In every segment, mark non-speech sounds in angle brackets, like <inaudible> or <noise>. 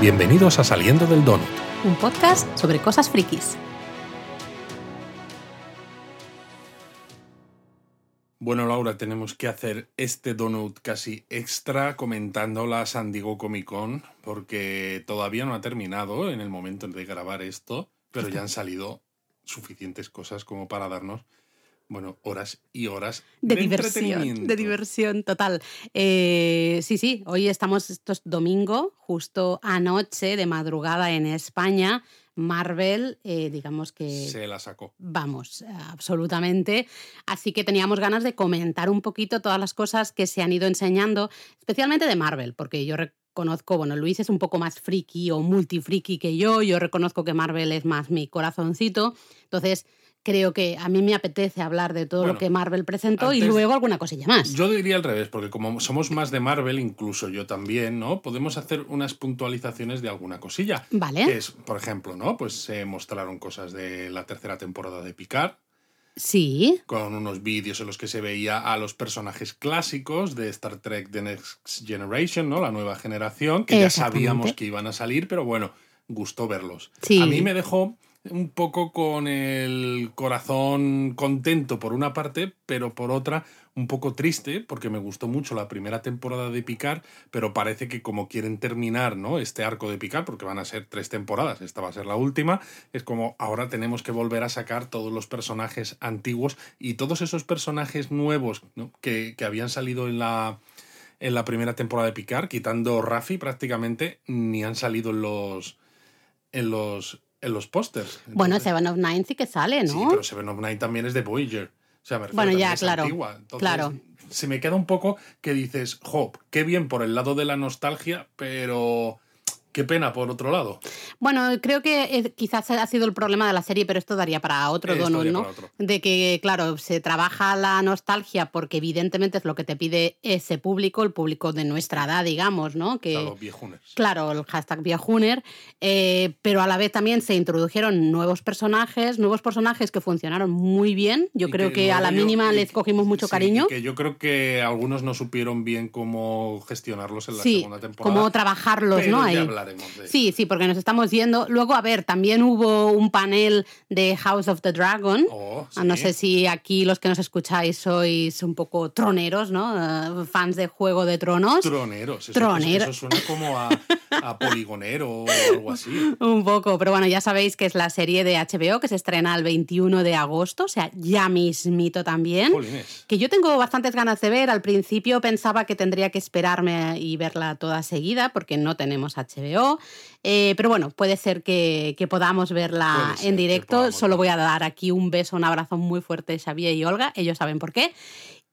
Bienvenidos a Saliendo del Donut. Un podcast sobre cosas frikis. Bueno, Laura, tenemos que hacer este donut casi extra comentando la San Diego Comic Con, porque todavía no ha terminado en el momento de grabar esto, pero ya han salido suficientes cosas como para darnos bueno, horas y horas de, diversión. De diversión total. Eh, sí, sí, hoy estamos, esto es domingo, justo anoche, de madrugada en España. Marvel, eh, digamos que... Se la sacó. Vamos, absolutamente. Así que teníamos ganas de comentar un poquito todas las cosas que se han ido enseñando, especialmente de Marvel, porque yo reconozco, bueno, Luis es un poco más friki o multifriki que yo, yo reconozco que Marvel es más mi corazoncito. Entonces, creo que a mí me apetece hablar de todo lo que Marvel presentó y luego alguna cosilla más. Yo diría al revés, porque como somos más de Marvel, incluso yo también, ¿no? Podemos hacer unas puntualizaciones de alguna cosilla. Vale. Que es, por ejemplo, ¿no? Pues se mostraron cosas de la tercera temporada de Picard. Sí. Con unos vídeos en los que se veía a los personajes clásicos de Star Trek The Next Generation, ¿no? La nueva generación, que ya sabíamos que iban a salir, pero bueno, gustó verlos. Sí. A mí me dejó un poco con el corazón contento por una parte, pero por otra un poco triste, porque me gustó mucho la primera temporada de Picard, pero parece que como quieren terminar ¿no? este arco de Picard, porque van a ser tres temporadas, esta va a ser la última, es como ahora tenemos que volver a sacar todos los personajes antiguos y todos esos personajes nuevos que, que habían salido en la, en la primera temporada de Picard, quitando Raffi prácticamente, ni han salido en los... En los en los pósters. Bueno, Seven of Nine sí que sale, ¿no? Sí, pero Seven of Nine también es de Voyager. O sea, me bueno, ya, claro. claro. Se me queda un poco que dices, Hop, qué bien por el lado de la nostalgia, pero Qué pena, por otro lado. Bueno, creo que eh, quizás ha sido el problema de la serie, pero esto daría para otro donut, ¿no? De que, claro, se trabaja la nostalgia porque evidentemente es lo que te pide ese público, el público de nuestra edad, digamos, ¿no? Que, claro. Claro, el hashtag viejuner, eh, pero a la vez también se introdujeron nuevos personajes, nuevos personajes que funcionaron muy bien. Yo creo que, a la mínima les cogimos mucho cariño. que yo creo que algunos no supieron bien cómo gestionarlos en la segunda temporada. Cómo trabajarlos, ¿no? Ahí. Sí, sí, porque nos estamos yendo. Luego, a ver, también hubo un panel de House of the Dragon. Oh, ah, no sé si aquí los que nos escucháis sois un poco troneros, ¿no? Eh, fans de Juego de Tronos. Troneros. Eso, Troneros. Eso, suena como a, poligonero o algo así. <laughs> un poco, pero bueno, ya sabéis que es la serie de HBO que se estrena el 21 de agosto, o sea, ya mismito también. Que yo tengo bastantes ganas de ver. Al principio pensaba que tendría que esperarme y verla toda seguida porque no tenemos HBO eh, pero bueno, puede ser que, podamos verla en directo. Solo voy a dar aquí un beso, un abrazo muy fuerte a Xavier y Olga. Ellos saben por qué.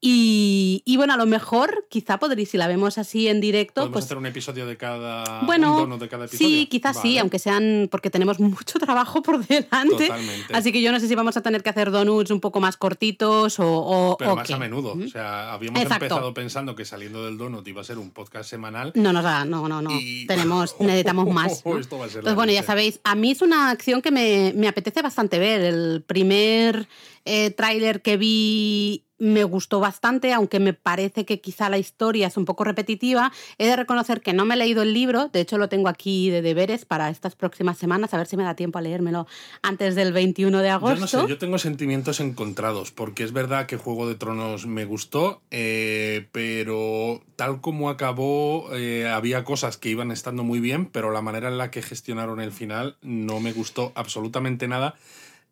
Y, bueno, a lo mejor, quizá podréis, si la vemos así en directo. ¿Podemos pues, hacer un episodio de cada, bueno, de cada episodio? Sí, quizás sí, aunque sean. porque tenemos <laughs> mucho trabajo por delante. Totalmente. Así que yo no sé si vamos a tener que hacer donuts un poco más cortitos o. Pero más a menudo. O sea, habíamos empezado pensando que saliendo del donut iba a ser un podcast semanal. No, no, no, no. no. <laughs> Tenemos, necesitamos <laughs> más. Esto va a ser Entonces, bueno, ya sabéis, a mí es una acción que me, me apetece bastante ver. El primer eh, tráiler que vi me gustó bastante, aunque me parece que quizá la historia es un poco repetitiva. He de reconocer que no me he leído el libro, de hecho lo tengo aquí de deberes para estas próximas semanas, a ver si me da tiempo a leérmelo antes del 21 de agosto. Yo no sé, yo tengo sentimientos encontrados, porque es verdad que Juego de Tronos me gustó, eh, pero tal como acabó, eh, había cosas que iban estando muy bien, pero la manera en la que gestionaron el final no me gustó absolutamente nada.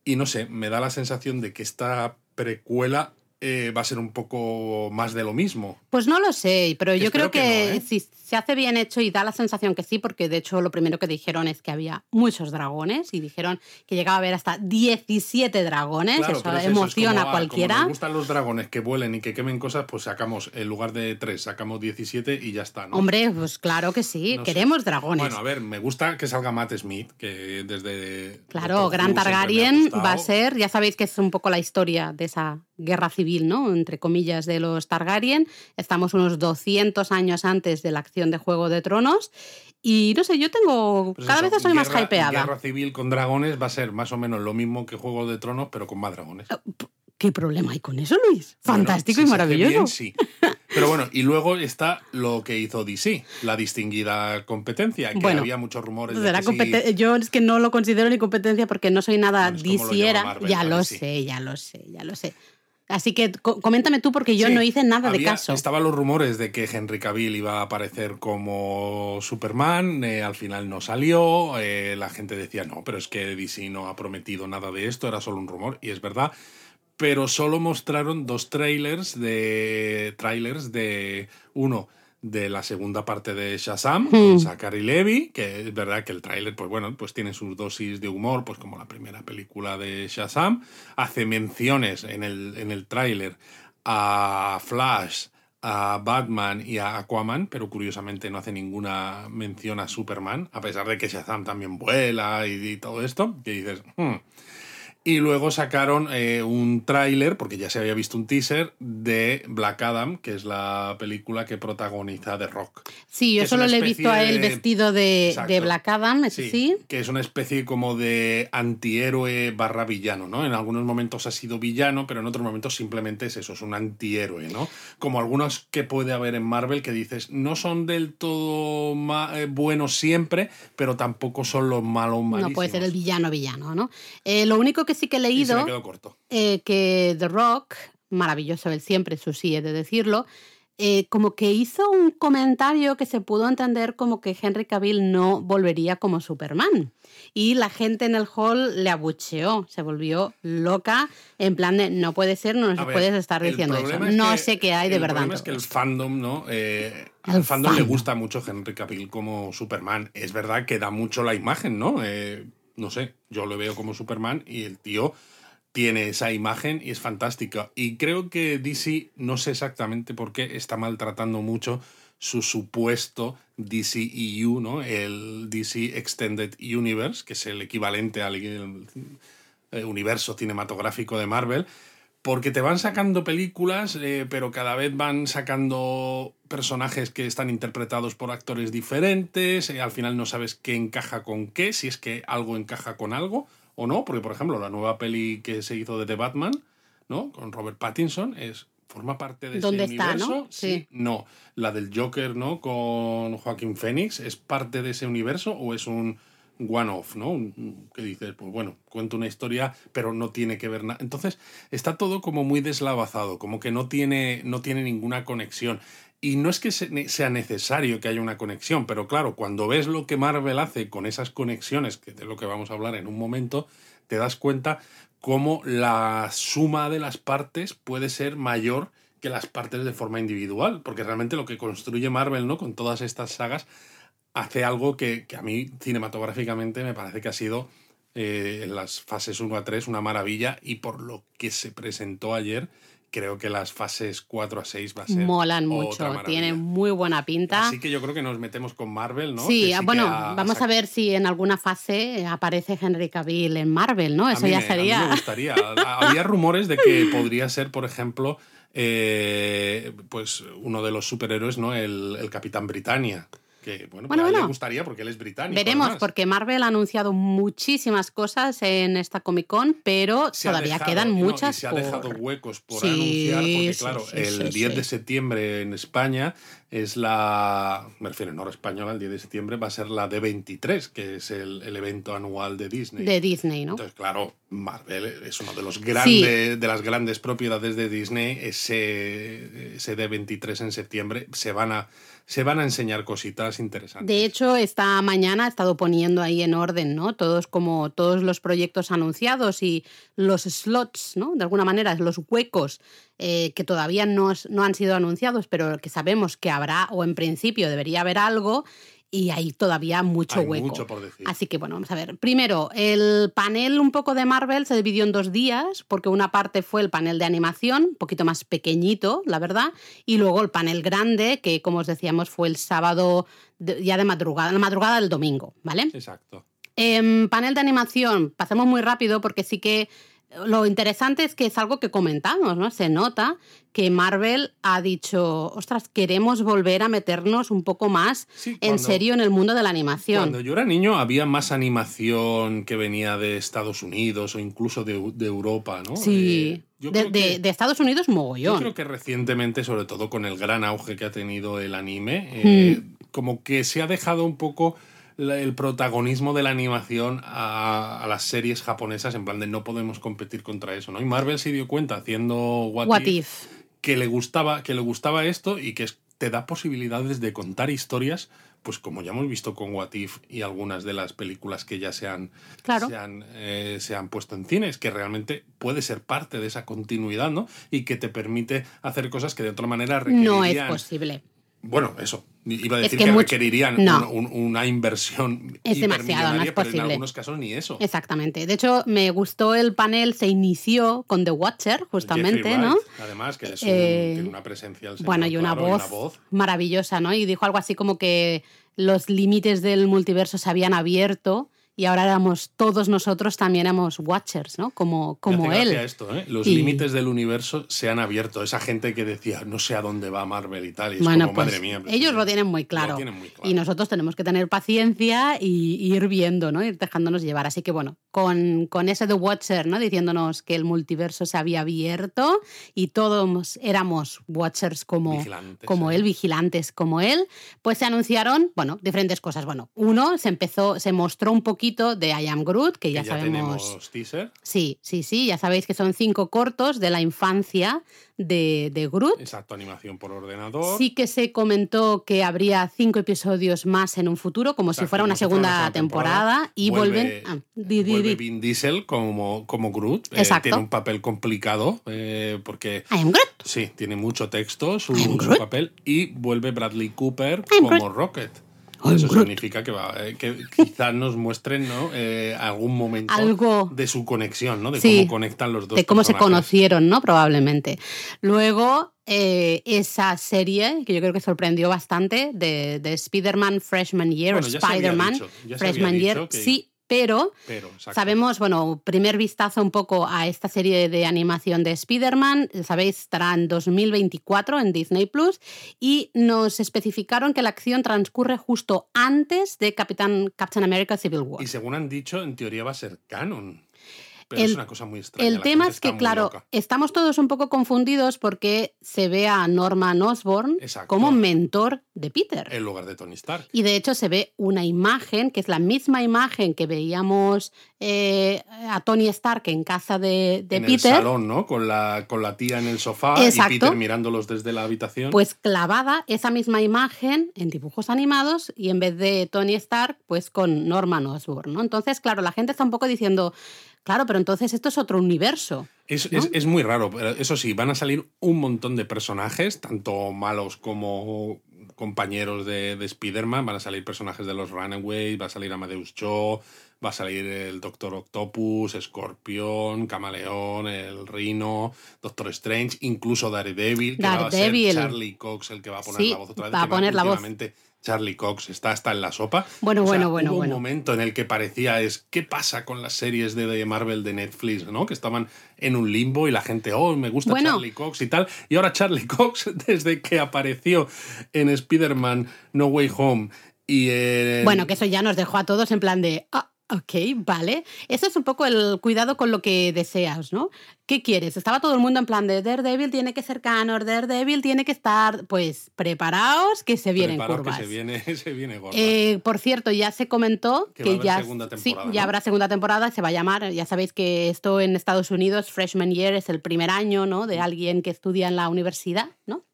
Y no sé, me da la sensación de que esta precuela eh, va a ser un poco más de lo mismo. Pues no lo sé, pero yo creo que, ¿eh? si se hace bien hecho y da la sensación que sí, porque de hecho lo primero que dijeron es que había muchos dragones y dijeron que llegaba a haber hasta 17 dragones, eso emociona a cualquiera. Como nos gustan los dragones que vuelen y que quemen cosas, pues sacamos, en lugar de 3, sacamos 17 y ya está, ¿no? Hombre, pues claro que sí, queremos dragones. Bueno, a ver, me gusta que salga Matt Smith, que desde... Claro, Gran Targaryen va a ser, ya sabéis que es un poco la historia de esa guerra civil, ¿no? Entre comillas, de los Targaryen. Estamos unos 200 años antes de la acción de Juego de Tronos. Y no sé, yo tengo. Pues cada vez soy más hypeada. Guerra civil con dragones va a ser más o menos lo mismo que Juego de Tronos, pero con más dragones. Eh, ¿Qué problema hay con eso, Luis? Fantástico y maravilloso. sí. Pero bueno, y luego está lo que hizo DC, la distinguida competencia, que había muchos rumores de, que Yo es que no lo considero ni competencia porque no soy nada DCera. Ya lo sé, ya lo sé, ya lo sé. Así que coméntame tú porque yo no hice nada de caso. Estaban los rumores de que Henry Cavill iba a aparecer como Superman, eh, al final no salió, eh, la gente decía, no, pero es que DC no ha prometido nada de esto, era solo un rumor, y es verdad, pero solo mostraron dos trailers de trailers de uno de la segunda parte de Shazam, con hmm. Zachary Levy, que es verdad que el tráiler, pues bueno, pues tiene sus dosis de humor, pues como la primera película de Shazam. Hace menciones en el, en el tráiler a Flash, a Batman y a Aquaman, pero curiosamente no hace ninguna mención a Superman, a pesar de que Shazam también vuela y, todo esto, que dices, hmm, y luego sacaron eh, un tráiler, porque ya se había visto un teaser, de Black Adam, que es la película que protagoniza The Rock. Sí, yo solo le he visto a él vestido de, Black Adam, sí, sí, Que es una especie como de antihéroe barra villano, ¿no? En algunos momentos ha sido villano, pero en otros momentos simplemente es eso, es un antihéroe, ¿no? Como algunos que puede haber en Marvel que dices, no son del todo eh, buenos siempre, pero tampoco son los malos malísimos. No puede ser el villano villano, ¿no? Eh, lo único que sí que he leído eh, que The Rock, maravilloso él siempre, eso sí, he de decirlo, eh, como que hizo un comentario que se pudo entender como que Henry Cavill no volvería como Superman. Y la gente en el hall le abucheó, se volvió loca, en plan de no puede ser, no nos puedes estar diciendo eso. No sé qué hay de verdad. El problema es que el fandom, ¿no? Eh, al fandom, le gusta mucho Henry Cavill como Superman. Es verdad que da mucho la imagen, ¿no? No sé, yo lo veo como Superman y el tío tiene esa imagen y es fantástica. Y creo que DC, no sé exactamente por qué, está maltratando mucho su supuesto DCEU, ¿no? El DC Extended Universe, que es el equivalente al universo cinematográfico de Marvel, porque te van sacando películas, eh, pero cada vez van sacando personajes que están interpretados por actores diferentes, eh, al final no sabes qué encaja con qué, si es que algo encaja con algo o no, porque por ejemplo la nueva peli que se hizo de The Batman, ¿no? Con Robert Pattinson, es forma parte de ¿Dónde ese está, universo. ¿no? Sí. No, la del Joker, ¿no? Con Joaquín Phoenix, ¿es parte de ese universo o es un one-off, ¿no? Que dices, pues bueno, cuento una historia, pero no tiene que ver nada. Entonces, está todo como muy deslavazado, como que no tiene, no tiene ninguna conexión. Y no es que sea necesario que haya una conexión, pero claro, cuando ves lo que Marvel hace con esas conexiones, que de lo que vamos a hablar en un momento, te das cuenta cómo la suma de las partes puede ser mayor que las partes de forma individual, porque realmente lo que construye Marvel, ¿no? Con todas estas sagas, hace algo que, a mí cinematográficamente me parece que ha sido eh, en las fases 1 a 3 una maravilla y por lo que se presentó ayer, creo que las fases 4 a 6 va a ser. Molan mucho, tienen muy buena pinta. Así que yo creo que nos metemos con Marvel, ¿no? Sí, bueno, vamos a ver si en alguna fase aparece Henry Cavill en Marvel, ¿no? Eso ya sería. A mí me gustaría. Había rumores de que podría ser, por ejemplo, eh, pues uno de los superhéroes, ¿no? El, el Capitán Britannia que bueno, bueno, le gustaría porque él es británico. Veremos, porque Marvel ha anunciado muchísimas cosas en esta Comic Con, pero todavía quedan muchas. y se ha dejado huecos por anunciar, porque claro, el 10 de septiembre en España es la, me refiero en hora española, el 10 de septiembre va a ser la D23, que es el, evento anual de Disney. De Disney, ¿no? Entonces, claro, Marvel es uno de los grandes, de las grandes propiedades de Disney. Ese, ese D23 en septiembre se van a se van a enseñar cositas interesantes. De hecho, esta mañana ha estado poniendo ahí en orden, ¿no? Todos como todos los proyectos anunciados y los slots, ¿no? De alguna manera, los huecos eh, que todavía no, no han sido anunciados, pero que sabemos que habrá o en principio debería haber algo y hay todavía mucho hueco. Mucho por decir. Así que bueno, vamos a ver. Primero, el panel un poco de Marvel se dividió en dos días, porque una parte fue el panel de animación, un poquito más pequeñito, la verdad, y luego el panel grande, que como os decíamos fue el sábado ya de madrugada, la madrugada del domingo, ¿vale? Exacto. Eh, panel de animación, pasemos muy rápido porque sí que lo interesante es que es algo que comentamos, ¿no? Se nota que Marvel ha dicho, ostras, queremos volver a meternos un poco más en serio en el mundo de la animación. Cuando yo era niño había más animación que venía de Estados Unidos o incluso de, Europa, ¿no? Sí. de, Estados Unidos mogollón. Yo creo que recientemente, sobre todo con el gran auge que ha tenido el anime, eh, hmm. como que se ha dejado un poco el protagonismo de la animación a, las series japonesas, en plan de no podemos competir contra eso, ¿no? Y Marvel se dio cuenta haciendo What, If, que le gustaba, que le gustaba esto y que te da posibilidades de contar historias, pues como ya hemos visto con What If y algunas de las películas que ya se han, eh, se han, puesto en cines, que realmente puede ser parte de esa continuidad, ¿no? Y que te permite hacer cosas que de otra manera requerirían... No es posible. Bueno, eso, Iba a decir que, requerirían una inversión. Es demasiado, no es posible. Pero en algunos casos ni eso. Exactamente. De hecho, me gustó el panel, se inició con The Watcher, justamente, ¿no? Además, que es eh, tiene una presencia. bueno, y una, voz maravillosa, ¿no? Y dijo algo así como que los límites del multiverso se habían abierto y ahora éramos todos nosotros también éramos watchers, ¿no? Como, como él. Esto, ¿eh? Los límites del universo se han abierto. Esa gente que decía, no sé a dónde va Marvel y tal. Y es bueno, como, madre pues, mía. ellos lo tienen, muy claro. Y nosotros tenemos que tener paciencia y, ir viendo, ¿no? Ir dejándonos llevar. Así que bueno, con, con ese The Watcher, ¿no? Diciéndonos que el multiverso se había abierto y todos éramos watchers como, como él, vigilantes como él, pues se anunciaron, bueno, diferentes cosas. Bueno, uno, se empezó, se mostró un poquito de I Am Groot, que ya, sabemos. Tenemos teaser. Sí, sí, sí, ya sabéis que son cinco cortos de la infancia de, de Groot. Exacto, animación por ordenador. Sí que se comentó que habría cinco episodios más en un futuro, como si fuera una segunda, temporada, y vuelven. Ah, vuelve Vin Diesel como, como Groot. Eh, Exacto. tiene un papel complicado eh, porque. I am Groot. Sí, tiene mucho texto su, papel. Y vuelve Bradley Cooper como Rocket. Eso significa que, va, eh, que quizás nos muestren ¿no? Eh, algún momento Algo... de su conexión, ¿no? de cómo conectan los dos. De cómo se conocieron, ¿no? Probablemente. Luego, eh, esa serie, que yo creo que sorprendió bastante, de, de Spider-Man Freshman Year, o Spider-Man Freshman Year, sí pero, sabemos, bueno, primer vistazo un poco a esta serie de animación de Spider-Man, sabéis, estará en 2024 en Disney Plus, y nos especificaron que la acción transcurre justo antes de Capitán, Captain America Civil War. Y según han dicho, en teoría va a ser canon. Pero el, es una cosa muy extraña. El tema es que, claro, estamos todos un poco confundidos porque se ve a Norman Osborn como mentor de Peter. En lugar de Tony Stark. Y de hecho se ve una imagen, que es la misma imagen que veíamos eh, a Tony Stark en casa de, de en Peter. El salón, ¿no? Con la, con la tía en el sofá y Peter mirándolos desde la habitación. Pues clavada esa misma imagen en dibujos animados y en vez de Tony Stark, pues con Norman Osborn, ¿no? Entonces, claro, la gente está un poco diciendo Claro, pero entonces esto es otro universo. Es, es, muy raro. Eso sí, van a salir un montón de personajes, tanto malos como compañeros de, de Spider-Man. Van a salir personajes de los Runaways, va a salir Amadeus Cho, va a salir el Doctor Octopus, Escorpión, Camaleón, el Rino, Doctor Strange, incluso Daredevil, que va a ser Charlie Cox el que va a poner la voz otra vez. Va a poner la voz. Charlie Cox está hasta en la sopa. Bueno, bueno, bueno. Hubo un momento en el que parecía es qué pasa con las series de Marvel de Netflix, ¿no? Que estaban en un limbo y la gente, oh, me gusta Charlie Cox y tal. Y ahora Charlie <laughs> Cox, desde que apareció en Spider-Man No Way Home y Bueno, que eso ya nos dejó a todos en plan de... Ah, Ok, vale. Eso es un poco el cuidado con lo que deseas, ¿no? ¿Qué quieres? Estaba todo el mundo en plan de Daredevil tiene que ser canon, Daredevil tiene que estar, pues, preparaos que se vienen curvas. Que se viene, <laughs> se viene gorda. Eh, por cierto, ya se comentó que, ya, sí, ya habrá segunda temporada, se va a llamar, ya sabéis que esto en Estados Unidos, Freshman Year, es el primer año, ¿no? De alguien que estudia en la universidad, ¿no?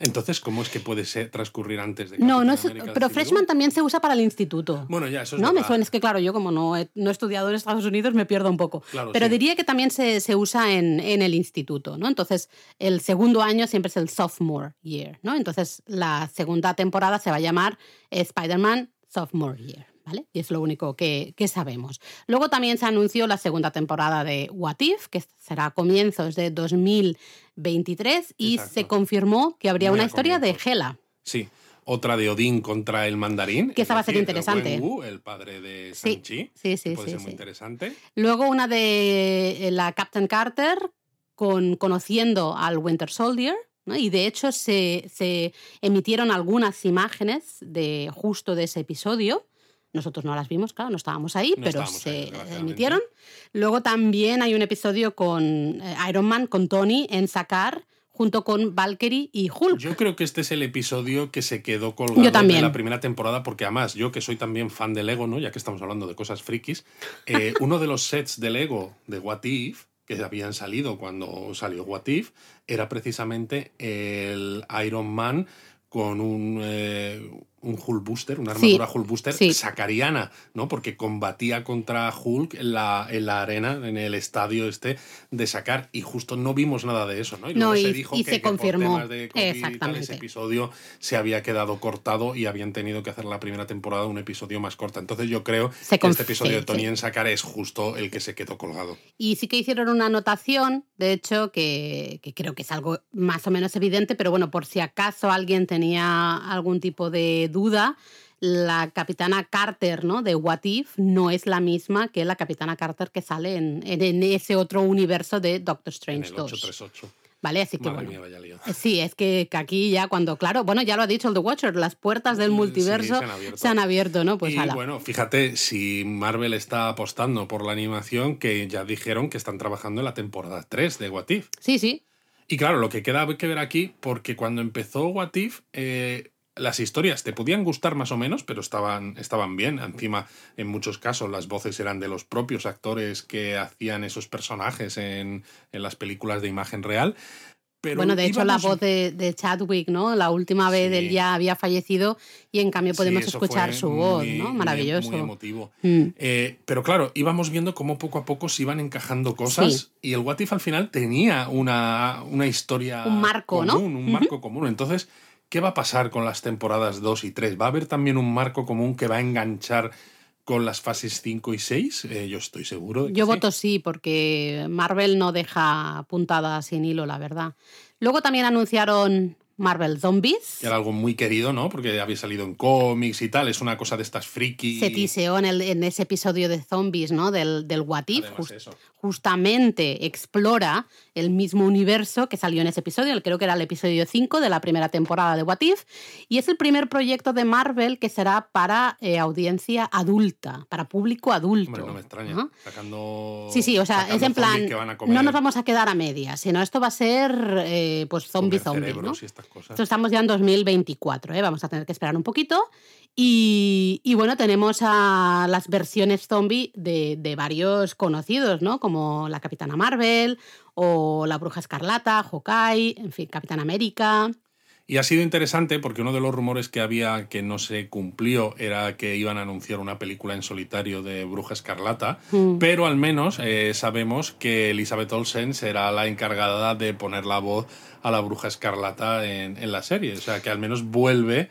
Entonces, ¿cómo es que puede ser, transcurrir antes de No, no es, pero freshman también se usa para el instituto. Bueno, ya, eso es No, me suena, es que claro, yo como no he, no he estudiado en Estados Unidos me pierdo un poco. pero diría que también se, se usa en, en, el instituto, ¿no? Entonces, el segundo año siempre es el sophomore year, ¿no? Entonces, la segunda temporada se va a llamar Spider-Man Sophomore Year. ¿Vale? Y es lo único que, sabemos. Luego también se anunció la segunda temporada de What If, que será a comienzos de 2023, y se confirmó que habría una historia de Hela. Sí, otra de Odín contra el mandarín. Que esa va a ser interesante. el, padre de Sanchi. Sí, sí, Puede sí. ser muy interesante. Luego una de la Captain Carter con, conociendo al Winter Soldier. Y de hecho se, se, emitieron algunas imágenes de justo de ese episodio. Nosotros no las vimos, claro, no estábamos ahí, pero se emitieron. Luego también hay un episodio con eh, Iron Man, con Tony, en Sacar, junto con Valkyrie y Hulk. Yo creo que este es el episodio que se quedó colgado de la primera temporada, porque además, yo que soy también fan de Lego, ¿no? Ya que estamos hablando de cosas frikis, eh, <laughs> uno de los sets de Lego de What If que habían salido cuando salió What If, era precisamente el Iron Man con un, eh, un Hulk Booster, una armadura Hulk Booster sacariana, ¿no? Porque combatía contra Hulk en la, en la arena, en el estadio este de sacar, y justo no vimos nada de eso, ¿no? Y luego se dijo que, se confirmó. Por de ese episodio se había quedado cortado y habían tenido que hacer la primera temporada un episodio más corta. Entonces yo creo que este episodio de Tony en sacar es justo el que se quedó colgado. Y sí que hicieron una anotación, de hecho, que, que creo que es algo más o menos evidente, pero bueno, por si acaso alguien tenía algún tipo de duda, la capitana Carter ¿no? de What If no es la misma que la capitana Carter que sale en, en ese otro universo de Doctor Strange en el 838. ¿Vale? Así que bueno. Sí, es que, aquí ya cuando, claro, bueno, ya lo ha dicho el The Watcher, las puertas del multiverso se, han abierto, ¿no? Pues y bueno, fíjate, si Marvel está apostando por la animación, que ya dijeron que están trabajando en la temporada 3 de What If. Sí, sí. Y claro, lo que queda que ver aquí, porque cuando empezó What If, eh, las historias te podían gustar más o menos, pero estaban, estaban bien. Encima, en muchos casos, las voces eran de los propios actores que hacían esos personajes en, en las películas de imagen real bueno, de hecho, la voz de, Chadwick, ¿no? La última vez él ya había fallecido y en cambio podemos escuchar su voz, ¿no? Maravilloso. Muy, emotivo. Mm. Eh, pero claro, íbamos viendo cómo poco a poco se iban encajando cosas y el What If al final tenía una, una historia. Un marco, común, ¿no? Un marco común. Entonces, ¿qué va a pasar con las temporadas 2 y 3? ¿Va a haber también un marco común que va a enganchar con las fases 5 y 6? Eh, yo estoy seguro. yo voto sí, porque Marvel no deja puntada sin hilo, la verdad. Luego también anunciaron Marvel Zombies. Era algo muy querido, ¿no? Porque había salido en cómics y tal. Es una cosa de estas friki. Se tiseó en, el, en ese episodio de Zombies, ¿no? Del, del What If. justamente explora el mismo universo que salió en ese episodio. Creo que era el episodio 5 de la primera temporada de What If. Y es el primer proyecto de Marvel que será para eh, audiencia adulta, para público adulto. Hombre, no me extraña. Sacando. Sí, sí, o sea, es en plan. No nos vamos a quedar a medias, sino esto va a ser eh, pues zombie zombie. ¿no? estamos ya en 2024, ¿eh? vamos a tener que esperar un poquito. Y, bueno, tenemos a las versiones zombie de, varios conocidos, ¿no? Como la Capitana Marvel o la Bruja Escarlata, Hawkeye, en fin, Capitán América. Y ha sido interesante porque uno de los rumores que había que no se cumplió era que iban a anunciar una película en solitario de Bruja Escarlata, mm. pero al menos eh, sabemos que Elizabeth Olsen será la encargada de poner la voz a la Bruja Escarlata en, en la serie, o sea que al menos vuelve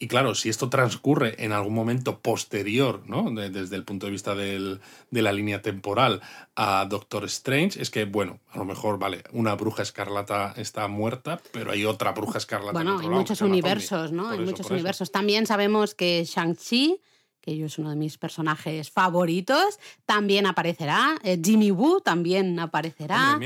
y claro, si esto transcurre en algún momento posterior, ¿no? desde el punto de vista del, de la línea temporal a Doctor Strange, es que, bueno, a lo mejor, vale, una bruja escarlata está muerta, pero hay otra bruja escarlata. Bueno, hay muchos universos, ¿no? hay muchos universos. También sabemos que Shang-Chi que es uno de mis personajes favoritos, también aparecerá. Eh, Jimmy Woo también aparecerá.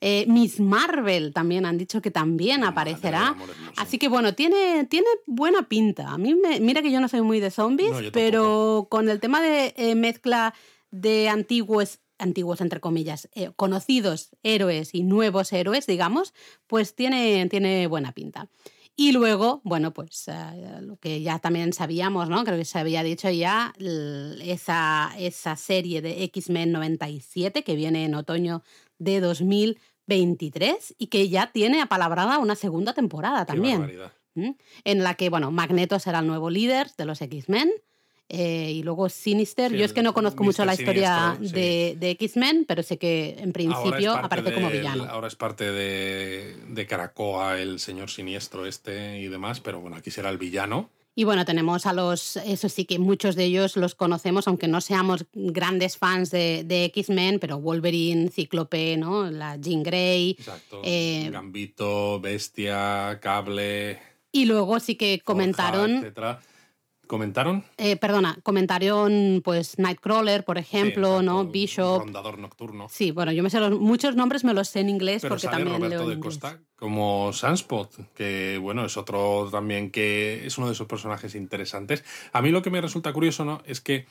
Eh, Miss Marvel también han dicho que también aparecerá. Así que bueno, tiene, tiene buena pinta. A mí me, mira que yo no soy muy de zombies, pero con el tema de eh, mezcla de antiguos antiguos entre comillas, conocidos héroes y nuevos héroes, digamos, pues tiene, tiene buena pinta. Y luego, bueno, pues eh, lo que ya también sabíamos, ¿no? Creo que se había dicho ya, esa, esa serie de X-Men 97 que viene en otoño de 2023 y que ya tiene apalabrada una segunda temporada también. En la que, bueno, Magneto será el nuevo líder de los X-Men. Eh, y luego Sinister. Yo es que no conozco mucho la historia de, X-Men, pero sé que en principio aparece como villano. Ahora es parte de, de Caracoa, el señor siniestro este y demás, pero bueno, aquí será el villano. Y bueno, tenemos a los, eso sí que muchos de ellos los conocemos, aunque no seamos grandes fans de, de X-Men, pero Wolverine, Cíclope, ¿no? La Jean Grey. Exacto. Eh, Gambito, Bestia, Cable. Y luego sí que comentaron. ¿Comentaron? Eh, perdona, comentaron pues Nightcrawler, por ejemplo, ¿no? Bishop. Rondador nocturno. Sí, bueno, yo me sé los, muchos nombres me los sé en inglés Pero porque sale también Roberto leo de inglés. Costa como Sunspot, que bueno, es otro también que es uno de esos personajes interesantes. A mí lo que me resulta curioso, ¿no? Es que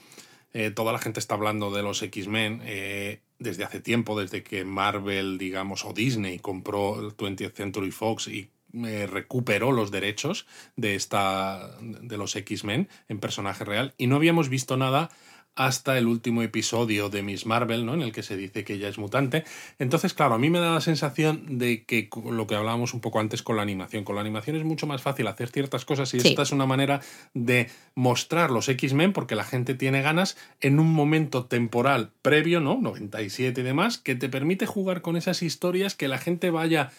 eh, toda la gente está hablando de los X-Men eh, desde hace tiempo, desde que Marvel, digamos, o Disney compró el 20th Century Fox y eh, recuperó los derechos de esta de los X-Men en personaje real y no habíamos visto nada hasta el último episodio de Miss Marvel, ¿no? En el que se dice que ella es mutante. Entonces, claro, a mí me da la sensación de que lo que hablábamos un poco antes con la animación. Con la animación es mucho más fácil hacer ciertas cosas y Sí. esta es una manera de mostrar los X-Men porque la gente tiene ganas en un momento temporal previo, ¿no? 97 y demás, que te permite jugar con esas historias que la gente vaya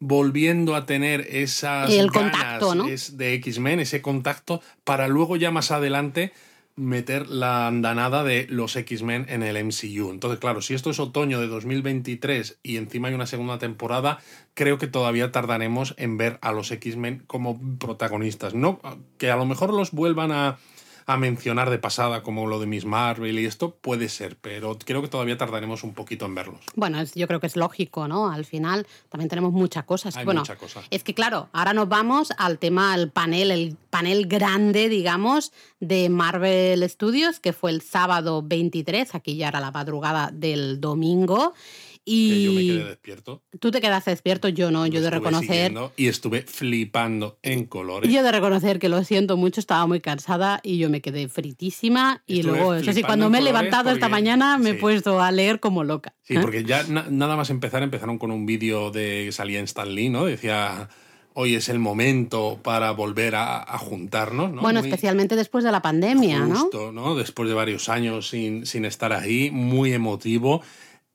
volviendo a tener esas El ganas contacto, ¿no? es de X-Men, ese contacto, para luego ya más adelante meter la andanada de los X-Men en el MCU. Entonces, claro, si esto es otoño de 2023 y encima hay una segunda temporada, creo que todavía tardaremos en ver a los X-Men como protagonistas. No, que a lo mejor los vuelvan a, a mencionar de pasada, como lo de Miss Marvel y esto, puede ser, pero creo que todavía tardaremos un poquito en verlos. Bueno, es- yo creo que es lógico, ¿no? Al final también tenemos muchas cosas. Hay bueno, mucha cosa. es que claro, ahora nos vamos al tema, al panel, el panel grande, digamos, de Marvel Studios, que fue el sábado 23, aquí ya era la madrugada del domingo. Que yo me Y quedé despierto. tú te quedaste despierto, yo no, yo de reconocer. Y estuve flipando en colores. Yo de reconocer que lo siento mucho, estaba muy cansada y yo me quedé fritísima. Y Estuve luego, eso sí, cuando me he levantado esta porque- mañana me he sí. puesto a leer como loca. Sí, ¿eh? porque ya na- nada más empezar, empezaron con un vídeo de que salía en Stan Lee, ¿no? Decía, hoy es el momento para volver a, a juntarnos, ¿no? Bueno, Muy especialmente después de la pandemia, ¿no? justo, ¿no? Después de varios años sin, sin estar ahí, muy emotivo.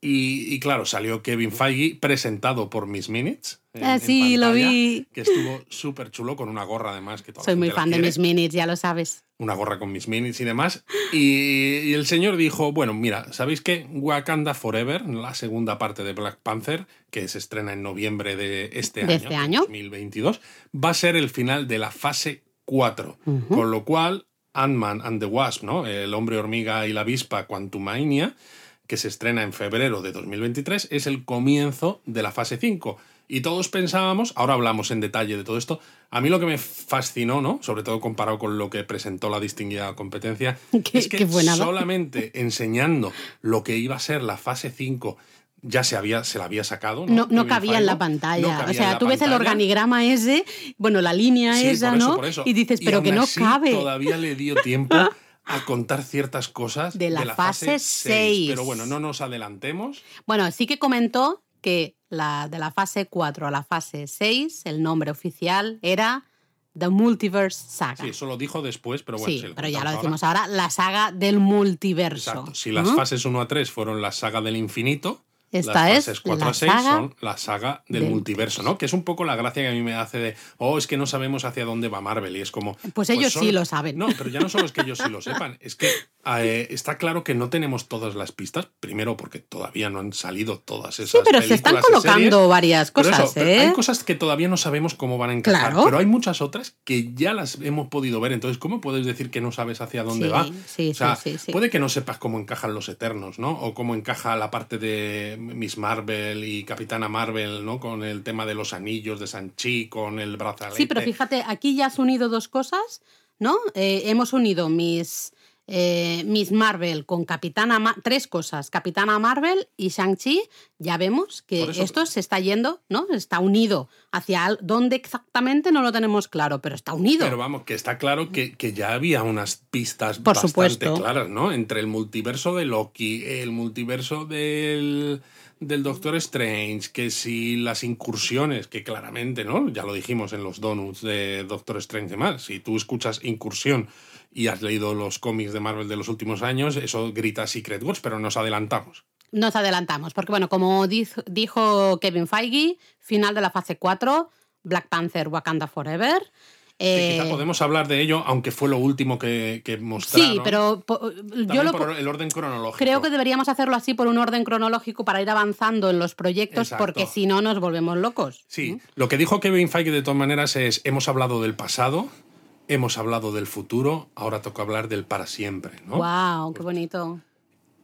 Y, y claro, salió Kevin Feige presentado por Miss Minutes. en- Ah, en sí, lo vi. Que estuvo súper chulo con una gorra además. Que toda Soy muy fan de quiere mis minis, ya lo sabes. una gorra con mis minis y demás. Y, y el señor dijo, bueno, mira, ¿sabéis qué? Wakanda Forever, la segunda parte de Black Panther, que se estrena en noviembre de este De año, este año. 2022, va a ser el final de la fase 4. Ujú. Con lo cual, Ant-Man and the Wasp, ¿no? El hombre hormiga y la avispa Quantumania, que se estrena en febrero de 2023, es el comienzo de la fase 5. Y todos pensábamos, ahora hablamos en detalle de todo esto, a mí lo que me fascinó, ¿no? Sobre todo comparado con lo que presentó la distinguida competencia, <laughs> Qué- es que solamente <laughs> enseñando lo que iba a ser la fase 5 ya se, había, se la había sacado. No, no cabía en la pantalla. No o sea, tú ves el organigrama ese, bueno, la línea Sí, esa, eso, ¿no? Y dices, pero que no así cabe. Todavía le dio tiempo <laughs> a contar ciertas cosas De la fase seis. Pero bueno, no nos adelantemos. Bueno, sí que comentó que la, de la fase 4 a la fase 6, el nombre oficial era The Multiverse Saga. Sí, eso lo dijo después, pero bueno, Sí, si lo pero ya lo decimos ahora, la saga del multiverso. Exacto. Si las fases 1 a 3 fueron la saga del infinito, Esta las es fases 4 la a 6 saga son la saga del del multiverso, ¿no? Que es un poco la gracia que a mí me hace de, oh, es que no sabemos hacia dónde va Marvel. Y es como. Pues ellos son- sí lo saben. No, pero ya no solo es que ellos sí lo <laughs> sepan, es que eh, está claro que no tenemos todas las pistas. Primero, porque todavía no han salido todas esas. Sí, pero se están películas colocando series. varias Pero cosas, pero ¿eh? Hay cosas que todavía no sabemos cómo van a encajar, Claro. pero hay muchas otras que ya las hemos podido ver. Entonces, ¿cómo puedes decir que no sabes hacia dónde Sí, va? sí, o sea, sí, sí, sí. puede que no sepas cómo encajan los Eternos, ¿no? O cómo encaja la parte de Miss Marvel y Capitana Marvel, ¿no? Con el tema de los anillos de Sanchi, con el brazalete. Sí, pero fíjate, aquí ya has unido dos cosas, ¿no? Eh, hemos unido mis, eh, Miss Marvel con Capitana Ma- tres cosas, Capitana Marvel y Shang-Chi, ya vemos que eso- esto se está yendo, ¿no? Está unido hacia dónde exactamente no lo tenemos claro, pero está unido. Pero vamos, que está claro que, que ya había unas pistas Por bastante supuesto. claras, ¿no? Entre el multiverso de Loki, el multiverso del, del Doctor Strange, que si las incursiones, que claramente, ¿no? Ya lo dijimos en los donuts de Doctor Strange y demás. Si tú escuchas incursión y has leído los cómics de Marvel de los últimos años, eso grita Secret Wars, pero nos adelantamos. Nos adelantamos, porque bueno, como dijo Kevin Feige, final de la fase 4, Black Panther Wakanda Forever. Eh, podemos hablar de ello, aunque fue lo último que, que mostraron. Sí, pero yo lo, por el orden cronológico. Creo que deberíamos hacerlo así por un orden cronológico para ir avanzando en los proyectos, porque si no nos volvemos locos. Sí, lo que dijo Kevin Feige de todas maneras es, hemos hablado del pasado, hemos hablado del futuro, ahora toca hablar del para siempre, ¿no? ¡Wow! ¡Qué bonito!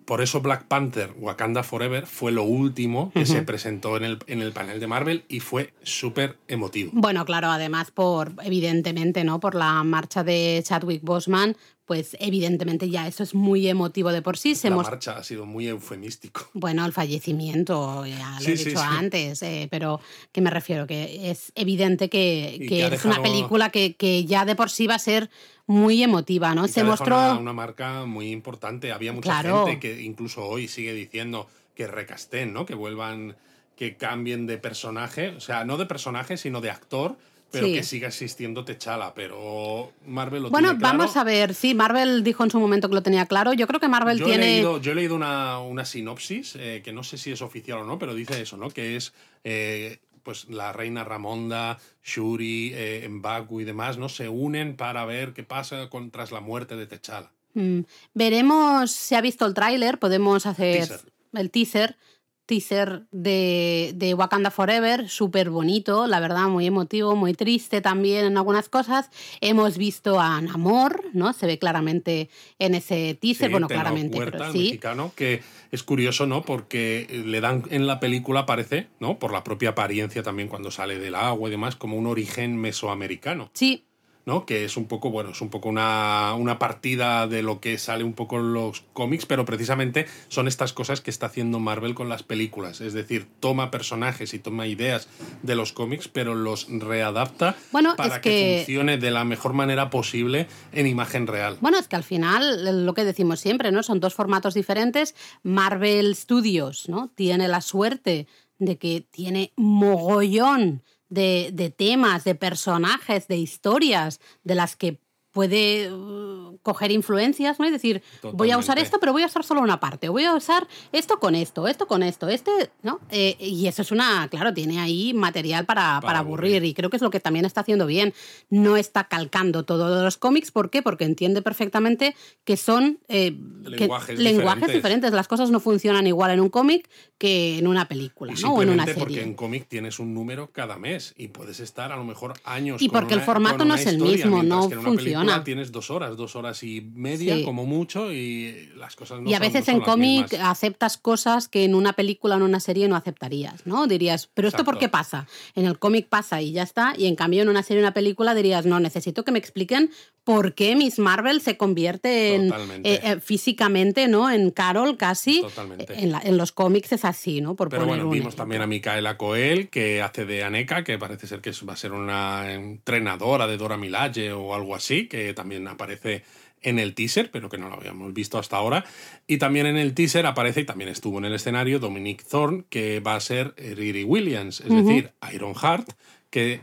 por eso Black Panther Wakanda Forever fue lo último que se presentó en el, en el panel de Marvel y fue súper emotivo. Bueno, claro, además por, evidentemente, ¿no? Por la marcha de Chadwick Boseman, pues evidentemente ya eso es muy emotivo de por sí. la marcha ha sido muy eufemístico. <laughs> Bueno, el fallecimiento, ya lo he dicho antes, eh, pero que me refiero, que es evidente que, que, es una película que, que ya de por sí va a ser muy emotiva, ¿no? Se mostró una, marca muy importante. Había mucha gente que incluso hoy sigue diciendo que recasten, ¿no? Que vuelvan, que cambien de personaje, o sea, no de personaje, sino de actor. Pero que siga existiendo Techala, pero Marvel lo bueno, tiene claro. Bueno, vamos a ver, sí, Marvel dijo en su momento que lo tenía claro. Yo creo que Marvel tiene. yo he leído una, una sinopsis, eh, que no sé si es oficial o no, pero dice eso, ¿no? Que es eh, pues la reina Ramonda, Shuri, eh, Mbaku y demás, ¿no? Se unen para ver qué pasa con, tras la muerte de T'Challa. Mm, veremos, se ha visto el tráiler, podemos hacer el teaser teaser de, de Wakanda Forever, súper bonito, la verdad, muy emotivo, muy triste también en algunas cosas. Hemos visto a Namor, ¿no? Se ve claramente en ese teaser, bueno, claramente, pero sí. mexicano, que es curioso, ¿no? Porque le dan en la película, parece, ¿no? Por la propia apariencia también cuando sale del agua y demás, como un origen mesoamericano. Sí, ¿no? Que es un poco, bueno, es un poco una, una, partida de lo que sale un poco en los cómics, pero precisamente son estas cosas que está haciendo Marvel con las películas. Es decir, toma personajes y toma ideas de los cómics, pero los readapta para que... funcione de la mejor manera posible en imagen real. Bueno, es que al final, lo que decimos siempre, ¿no? Son dos formatos diferentes. Marvel Studios, ¿no? Tiene la suerte de que tiene mogollón de, temas, de personajes, de historias de las que puede uh, coger influencias, ¿no? Y decir, voy a usar esto, pero voy a usar solo una parte, voy a usar esto con esto, esto con esto, este, ¿no? Eh, y eso es una, claro, tiene ahí material para, para, aburrir. y creo que es lo que también está haciendo bien. No está calcando todos los cómics, ¿por qué? Porque entiende perfectamente que son eh, lenguajes, diferentes. Las cosas no funcionan igual en un cómic que en una película, ¿no? O en una serie. porque en cómic tienes un número cada mes y puedes estar a lo mejor años. Y porque el formato no es el mismo, no funciona tienes dos horas, dos horas y media como mucho y las cosas no Y a veces en cómic aceptas cosas que en una película o en una serie no aceptarías, ¿no? Dirías, pero ¿esto por qué pasa? En el cómic pasa y ya está, y en cambio en una serie o una película dirías, no, necesito que me expliquen por qué Miss Marvel se convierte en, eh, eh, físicamente, ¿no? En Carol casi. En, en, los cómics es así, ¿no? Por Pero bueno, vimos también a Micaela Coel, que hace de Aneka, que parece ser que va a ser una entrenadora de Dora Milaje o algo así, que también aparece en el teaser, pero que no lo habíamos visto hasta ahora. Y también en el teaser aparece, y también estuvo en el escenario, Dominic Thorne, que va a ser Riri Williams, es decir, Iron Heart, que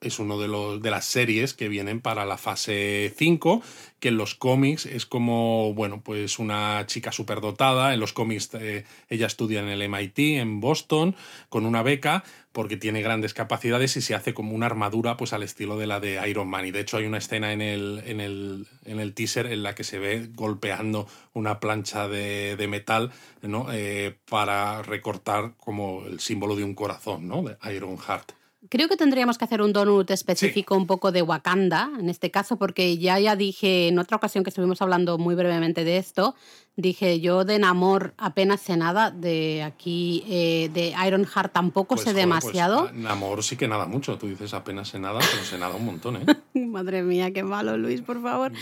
es uno de, los, de las series que vienen para la fase 5, que en los cómics es como, bueno, pues una chica superdotada. En los cómics eh, ella estudia en el MIT, en Boston, con una beca, porque tiene grandes capacidades y se hace como una armadura pues al estilo de la de Iron Man. Y de hecho hay una escena en el, en el, en el teaser en la que se ve golpeando una plancha de, de metal ¿no? Eh, para recortar como el símbolo de un corazón, ¿no? De Iron Heart. Creo que tendríamos que hacer un donut específico un poco de Wakanda, en este caso, porque ya ya dije en otra ocasión que estuvimos hablando muy brevemente de esto, Dije, yo de Namor apenas sé nada, de aquí, eh, de Ironheart tampoco pues, sé pues, demasiado. Namor sí que nada mucho, tú dices apenas sé nada, pero sé nada un montón, ¿eh? <laughs> Madre mía, qué malo, Luis, por favor.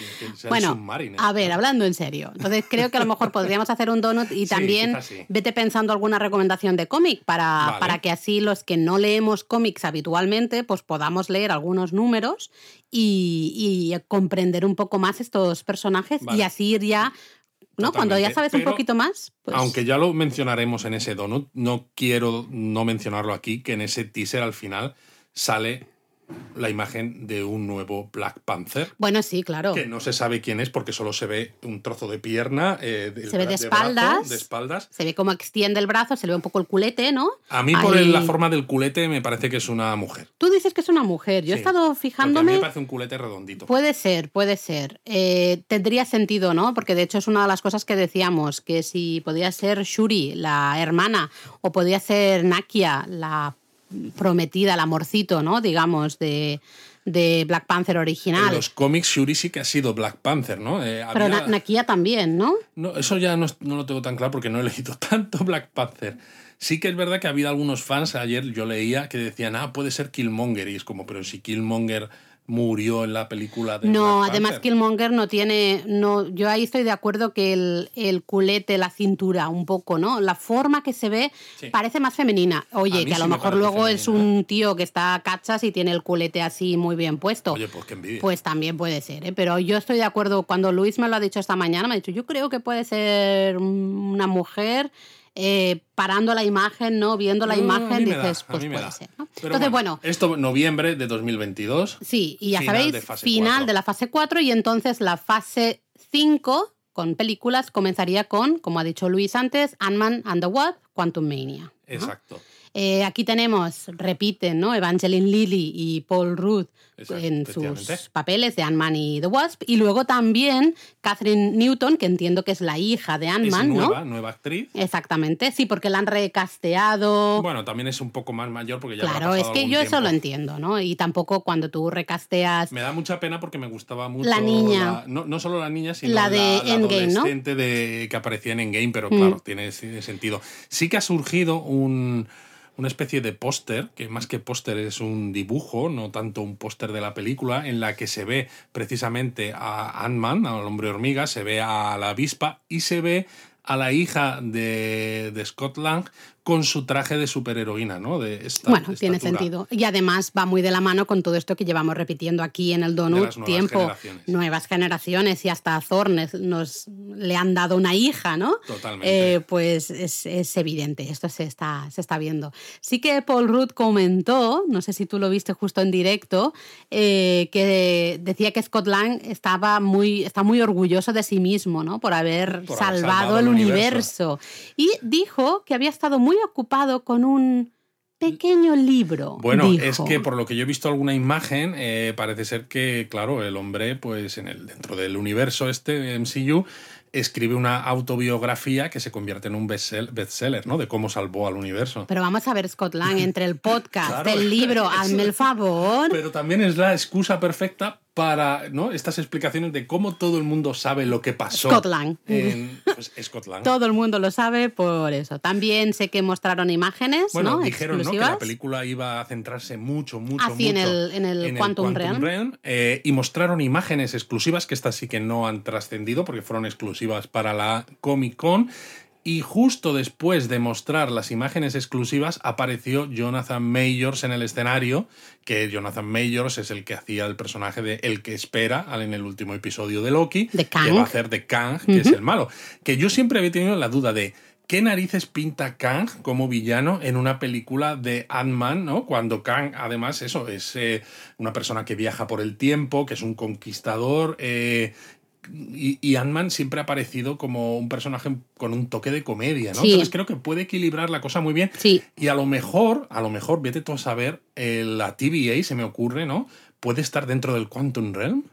Bueno, a ver, hablando en serio. Entonces creo que a lo mejor podríamos hacer un donut y <laughs> también vete pensando alguna recomendación de cómic para, para que así los que no leemos cómics habitualmente, pues podamos leer algunos números y, comprender un poco más estos personajes y así ir ya ¿no? Cuando ya sabes un poquito más. Pues... Aunque ya lo mencionaremos en ese donut, no quiero no mencionarlo aquí, que en ese teaser al final sale la imagen de un nuevo Black Panther. Bueno, sí, claro. Que no se sabe quién es porque solo se ve un trozo de pierna. Eh, se ve de espaldas, de espaldas. Se ve como extiende el brazo, se le ve un poco el culete, ¿no? A mí, por la forma del culete, me parece que es una mujer. Tú dices que es una mujer. Yo he estado fijándome. A mí me parece un culete redondito. Puede ser, puede ser. Eh, tendría sentido, ¿no? Porque de hecho es una de las cosas que decíamos, que si podía ser Shuri, la hermana, o podía ser Nakia, la prometida, el amorcito, ¿no? Digamos, de, de Black Panther original. En los cómics Shuri sí que ha sido Black Panther, ¿no? Eh, Pero Nakia también, ¿no? No, eso ya no, no, lo tengo tan claro porque no he <laughs> leído tanto Black Panther. Sí que es verdad que ha habido algunos fans, ayer yo leía, que decían, ah, puede ser Killmonger. Y es como, pero si Killmonger murió en la película de No, además Killmonger no tiene. No, yo ahí estoy de acuerdo que el, el, culete, la cintura, un poco, ¿no? La forma que se ve parece más femenina. Oye, que a lo mejor luego es un tío que está cachas y tiene el culete así muy bien puesto. Oye, pues qué envidia. Pues también puede ser, ¿eh? Pero yo estoy de acuerdo. Cuando Luis me lo ha dicho esta mañana, me ha dicho, yo creo que puede ser una mujer eh, parando la imagen, ¿no? Viendo la imagen, dices, pues puede ser. Entonces, bueno, Esto noviembre de 2022. Sí, y ya sabéis, final de la fase 4 y entonces la fase 5 con películas comenzaría con, como ha dicho Luis antes, Ant-Man and the Wasp, Quantum Mania. Exacto. Eh, aquí tenemos, repiten, ¿no? Evangeline Lilly y Paul Rudd en sus papeles de Ant-Man y The Wasp. Y luego también Catherine Newton, que entiendo que es la hija de Ant-Man, ¿no? Nueva actriz. Exactamente, sí, porque la han recasteado. Bueno, también es un poco más mayor porque ya Claro, es que yo eso lo entiendo, ¿no? Y tampoco cuando tú recasteas. Me da mucha pena porque me gustaba mucho. La niña. no, solo la niña, sino la, de la, adolescente de, que aparecía en Endgame, pero mm. claro, tiene sentido. Sí que ha surgido un una especie de póster, que más que póster es un dibujo, no tanto un póster de la película, en la que se ve precisamente a Ant-Man, al hombre hormiga, se ve a la avispa y se ve a la hija de, de Scott con su traje de superheroína, ¿no? De esta, bueno, tiene sentido. Y además va muy de la mano con todo esto que llevamos repitiendo aquí en el Donut tiempo. Nuevas generaciones y hasta Zornes nos le han dado una hija, ¿no? Totalmente. Eh, pues es, evidente, esto se está, se está viendo. Sí que Paul Rudd comentó, no sé si tú lo viste justo en directo, eh, que decía que Scott Lang estaba muy, está muy orgulloso de sí mismo, ¿no? Por haber, salvado, el universo. Y dijo que había estado muy ocupado con un pequeño libro. Bueno, es que por lo que yo he visto alguna imagen, eh, parece ser que, claro, el hombre, pues en el, dentro del universo este, MCU, escribe una autobiografía que se convierte en un bestseller, ¿no? De cómo salvó al universo. Pero vamos a ver, Scott Lang, entre el podcast, <laughs> el libro, <laughs> hazme el favor. Pero también es la excusa perfecta para ¿no? estas explicaciones de cómo todo el mundo sabe lo que pasó. Scotland. En, <laughs> pues, Scotland. todo el mundo lo sabe por eso. También sé que mostraron imágenes. Bueno, dijeron ¿no? que la película iba a centrarse mucho, mucho, Así mucho en el, en el Quantum, Realm. Eh, y mostraron imágenes exclusivas, que estas sí que no han trascendido porque fueron exclusivas para la Comic Con. Y justo después de mostrar las imágenes exclusivas apareció Jonathan Majors en el escenario, que Jonathan Majors es el que hacía el personaje de El que espera en el último episodio de Loki, de que va a hacer de Kang, que es el malo. Que yo siempre había tenido la duda de ¿Qué narices pinta Kang como villano en una película de Ant-Man, ¿no? Cuando Kang, además, eso, es eh, una persona que viaja por el tiempo, que es un conquistador, eh, y, Ant-Man siempre ha aparecido como un personaje con un toque de comedia, ¿no? Entonces creo que puede equilibrar la cosa muy bien. Sí. Y a lo mejor, a lo mejor, vete tú a saber, eh, la TVA, se me ocurre, ¿no? Puede estar dentro del Quantum Realm.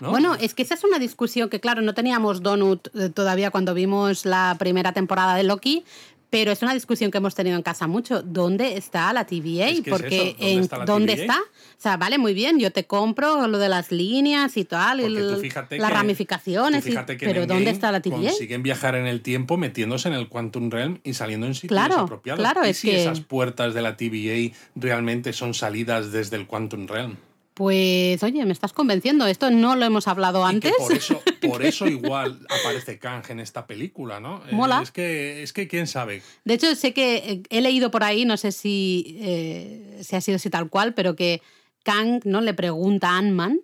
Bueno, es que esa es una discusión que, claro, no teníamos Donut eh, todavía cuando vimos la primera temporada de Loki, pero es una discusión que hemos tenido en casa mucho. ¿Dónde está la TVA? Porque ¿Dónde, está, ¿dónde está? O sea, vale, muy bien, yo te compro lo de las líneas y tal, y las ramificaciones, pero ¿dónde está la TVA? Consiguen viajar en el tiempo metiéndose en el Quantum Realm y saliendo en sitios claro, apropiados. Claro, ¿Y es si esas puertas de la TVA realmente son salidas desde el Quantum Realm? Pues oye, me estás convenciendo. Esto no lo hemos hablado antes. Por eso, <laughs> por eso igual aparece Kang en esta película, ¿no? Eh, Mola. Es que, es que quién sabe. De hecho, sé que eh, he leído por ahí, no sé si, eh, si ha sido así tal cual, pero que Kang ¿no? le pregunta a Ant-Man,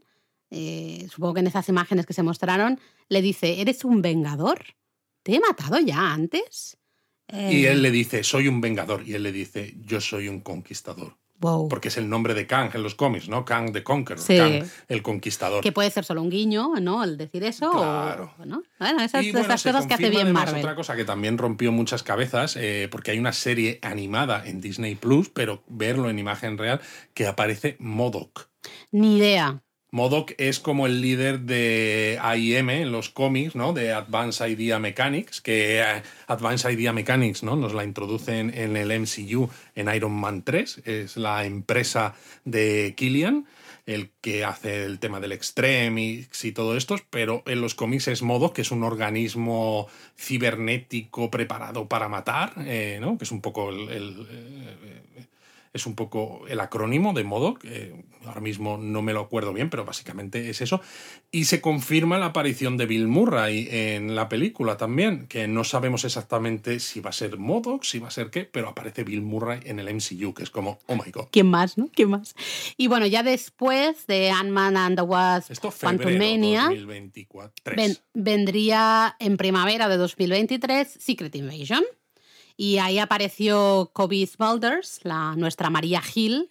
supongo que en esas imágenes que se mostraron, le dice, ¿eres un vengador? ¿Te he matado ya antes? Y él le dice, soy un vengador. Y él le dice, yo soy un conquistador. Porque es el nombre de Kang en los cómics, ¿no? Kang the Conqueror, Kang el conquistador. Que puede ser solo un guiño, ¿no? El decir eso. Claro. Bueno, esas, cosas que hace bien Marvel. Otra cosa que también rompió muchas cabezas, eh, porque hay una serie animada en Disney Plus, pero verlo en imagen real, que aparece Modoc. Ni idea. Modoc es como el líder de AIM en los cómics, ¿no? De Advanced Idea Mechanics, que eh, Advanced Idea Mechanics, ¿no? Nos la introducen en el MCU en Iron Man 3, es la empresa de Killian, el que hace el tema del Extremix y todo esto, pero en los cómics es Modoc, que es un organismo cibernético preparado para matar, eh, ¿no? Que es un poco el, eh, es un poco el acrónimo de modo, que ahora mismo no me lo acuerdo bien, pero básicamente es eso. Y se confirma la aparición de Bill Murray en la película también, que no sabemos exactamente si va a ser Modoc, si va a ser qué, pero aparece Bill Murray en el MCU, que es como, oh my god. ¿Quién más, no? ¿Quién más? Y bueno, ya después de Ant-Man and the Wasp Quantumania, vendría en primavera de 2023 Secret Invasion. Y ahí apareció Kobe Smulders, la, nuestra María Gil,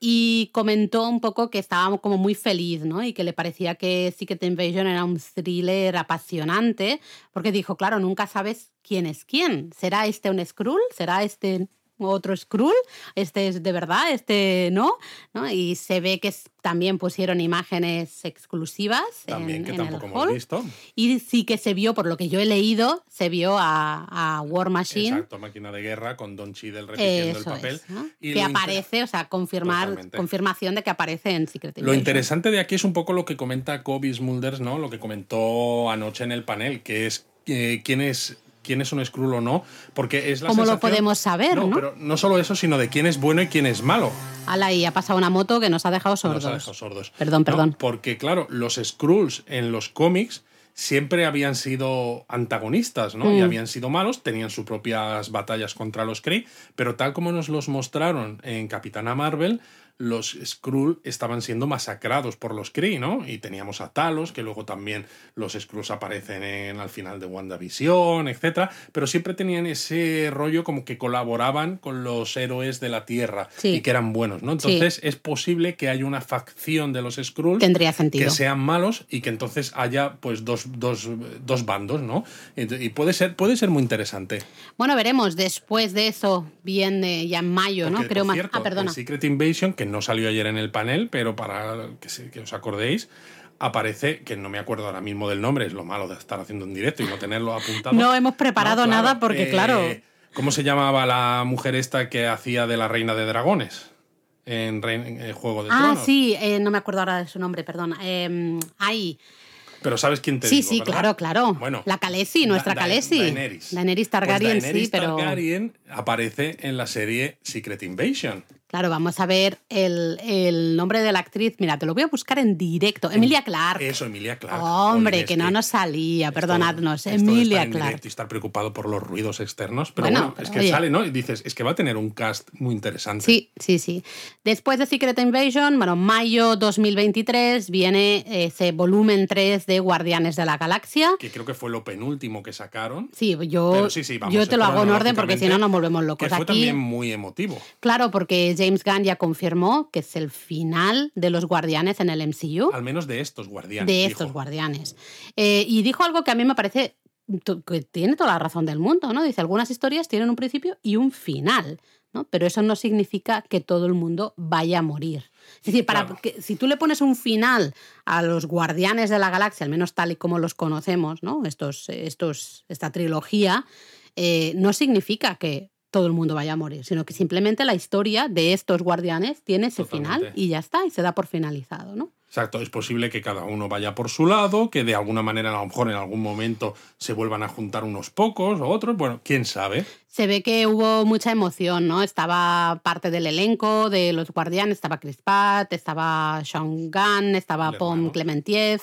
y comentó un poco que estaba como muy feliz, ¿no? Y que le parecía que Secret Invasion era un thriller apasionante, porque dijo, claro, nunca sabes quién es quién. ¿Será este un Skrull? ¿Será este otro Skrull, este es de verdad, este no, ¿no? Y se ve que también pusieron imágenes exclusivas también, en, que tampoco hemos visto. Y sí que se vio, por lo que yo he leído, se vio a, War Machine. Exacto, máquina de guerra con Don Cheadle repitiendo el papel. que aparece, o sea, confirmar, confirmación de que aparece en Secret Lo interesante de aquí es un poco lo que comenta Kobe Smulders, ¿no? Lo que comentó anoche en el panel, que es eh, quién es quién es un Skrull o no, porque es la ¿Cómo lo podemos saber, no, Pero no solo eso, sino de quién es bueno y quién es malo. Ala, y ha pasado una moto que nos ha dejado sordos. Nos ha dejado sordos. Perdón, perdón. porque, claro, los Skrulls en los cómics siempre habían sido antagonistas, ¿no? Y mm. habían sido malos, tenían sus propias batallas contra los Kree, pero tal como nos los mostraron en Capitana Marvel, los Skrull estaban siendo masacrados por los Kree, ¿no? Y teníamos a Talos, que luego también los Skrulls aparecen en, al final de WandaVision, etc. Pero siempre tenían ese rollo como que colaboraban con los héroes de la Tierra y que eran buenos, ¿no? Entonces es posible que haya una facción de los Skrulls Tendría sentido. que sean malos y que entonces haya pues dos, dos, dos bandos, ¿no? Y puede ser, puede ser muy interesante. Bueno, veremos. Después de eso, viene ya en mayo, ¿no? Creo más. Ah, perdona. Secret Invasion, que no salió ayer en el panel, pero para que, que os acordéis, aparece, que no me acuerdo ahora mismo del nombre, es lo malo de estar haciendo en directo y no tenerlo apuntado. No hemos preparado nada porque, claro. Eh, ¿Cómo se llamaba la mujer esta que hacía de la reina de dragones? En, el Juego de ah, Ah, sí, eh, no me acuerdo ahora de su nombre, perdón. Eh, ahí. Pero sabes quién te sí, digo, Sí, sí, claro, claro. Bueno, la Khaleesi, nuestra Khaleesi. Daenerys. Daenerys Targaryen, pues Daenerys sí, pero... Targaryen aparece en la serie Secret Invasion. Claro, vamos a ver el, nombre de la actriz. Mira, te lo voy a buscar en directo. Emilia Clark. Eso, Emilia Clark. Hombre, que no nos salía, perdonadnos. Emilia Clark. Y estar preocupado por los ruidos externos. Pero bueno, es que sale, ¿no? Y dices, es que va a tener un cast muy interesante. Sí, sí, sí. Después de Secret Invasion, bueno, mayo 2023, viene ese volumen 3 de Guardianes de la Galaxia. Que creo que fue lo penúltimo que sacaron. Sí, yo, yo te lo hago en orden porque si no nos volvemos locos. Que fue también muy emotivo. Claro, porque James Gunn ya confirmó que es el final de los guardianes en el MCU. Al menos de estos guardianes. De estos guardianes. Eh, y dijo algo que a mí me parece que tiene toda la razón del mundo, ¿no? Dice, algunas historias tienen un principio y un final, ¿no? Pero eso no significa que todo el mundo vaya a morir. Es decir, para que, si tú le pones un final a los guardianes de la galaxia, al menos tal y como los conocemos, ¿no? Estos, estos, esta trilogía, eh, no significa que todo el mundo vaya a morir, sino que simplemente la historia de estos guardianes tiene ese final y ya está, y se da por finalizado, ¿no? Exacto, es posible que cada uno vaya por su lado, que de alguna manera a lo mejor en algún momento se vuelvan a juntar unos pocos o otros, bueno, quién sabe. Se ve que hubo mucha emoción, ¿no? Estaba parte del elenco de los guardianes, estaba Chris Pratt, estaba Sean Gunn, estaba Pom Clementiev,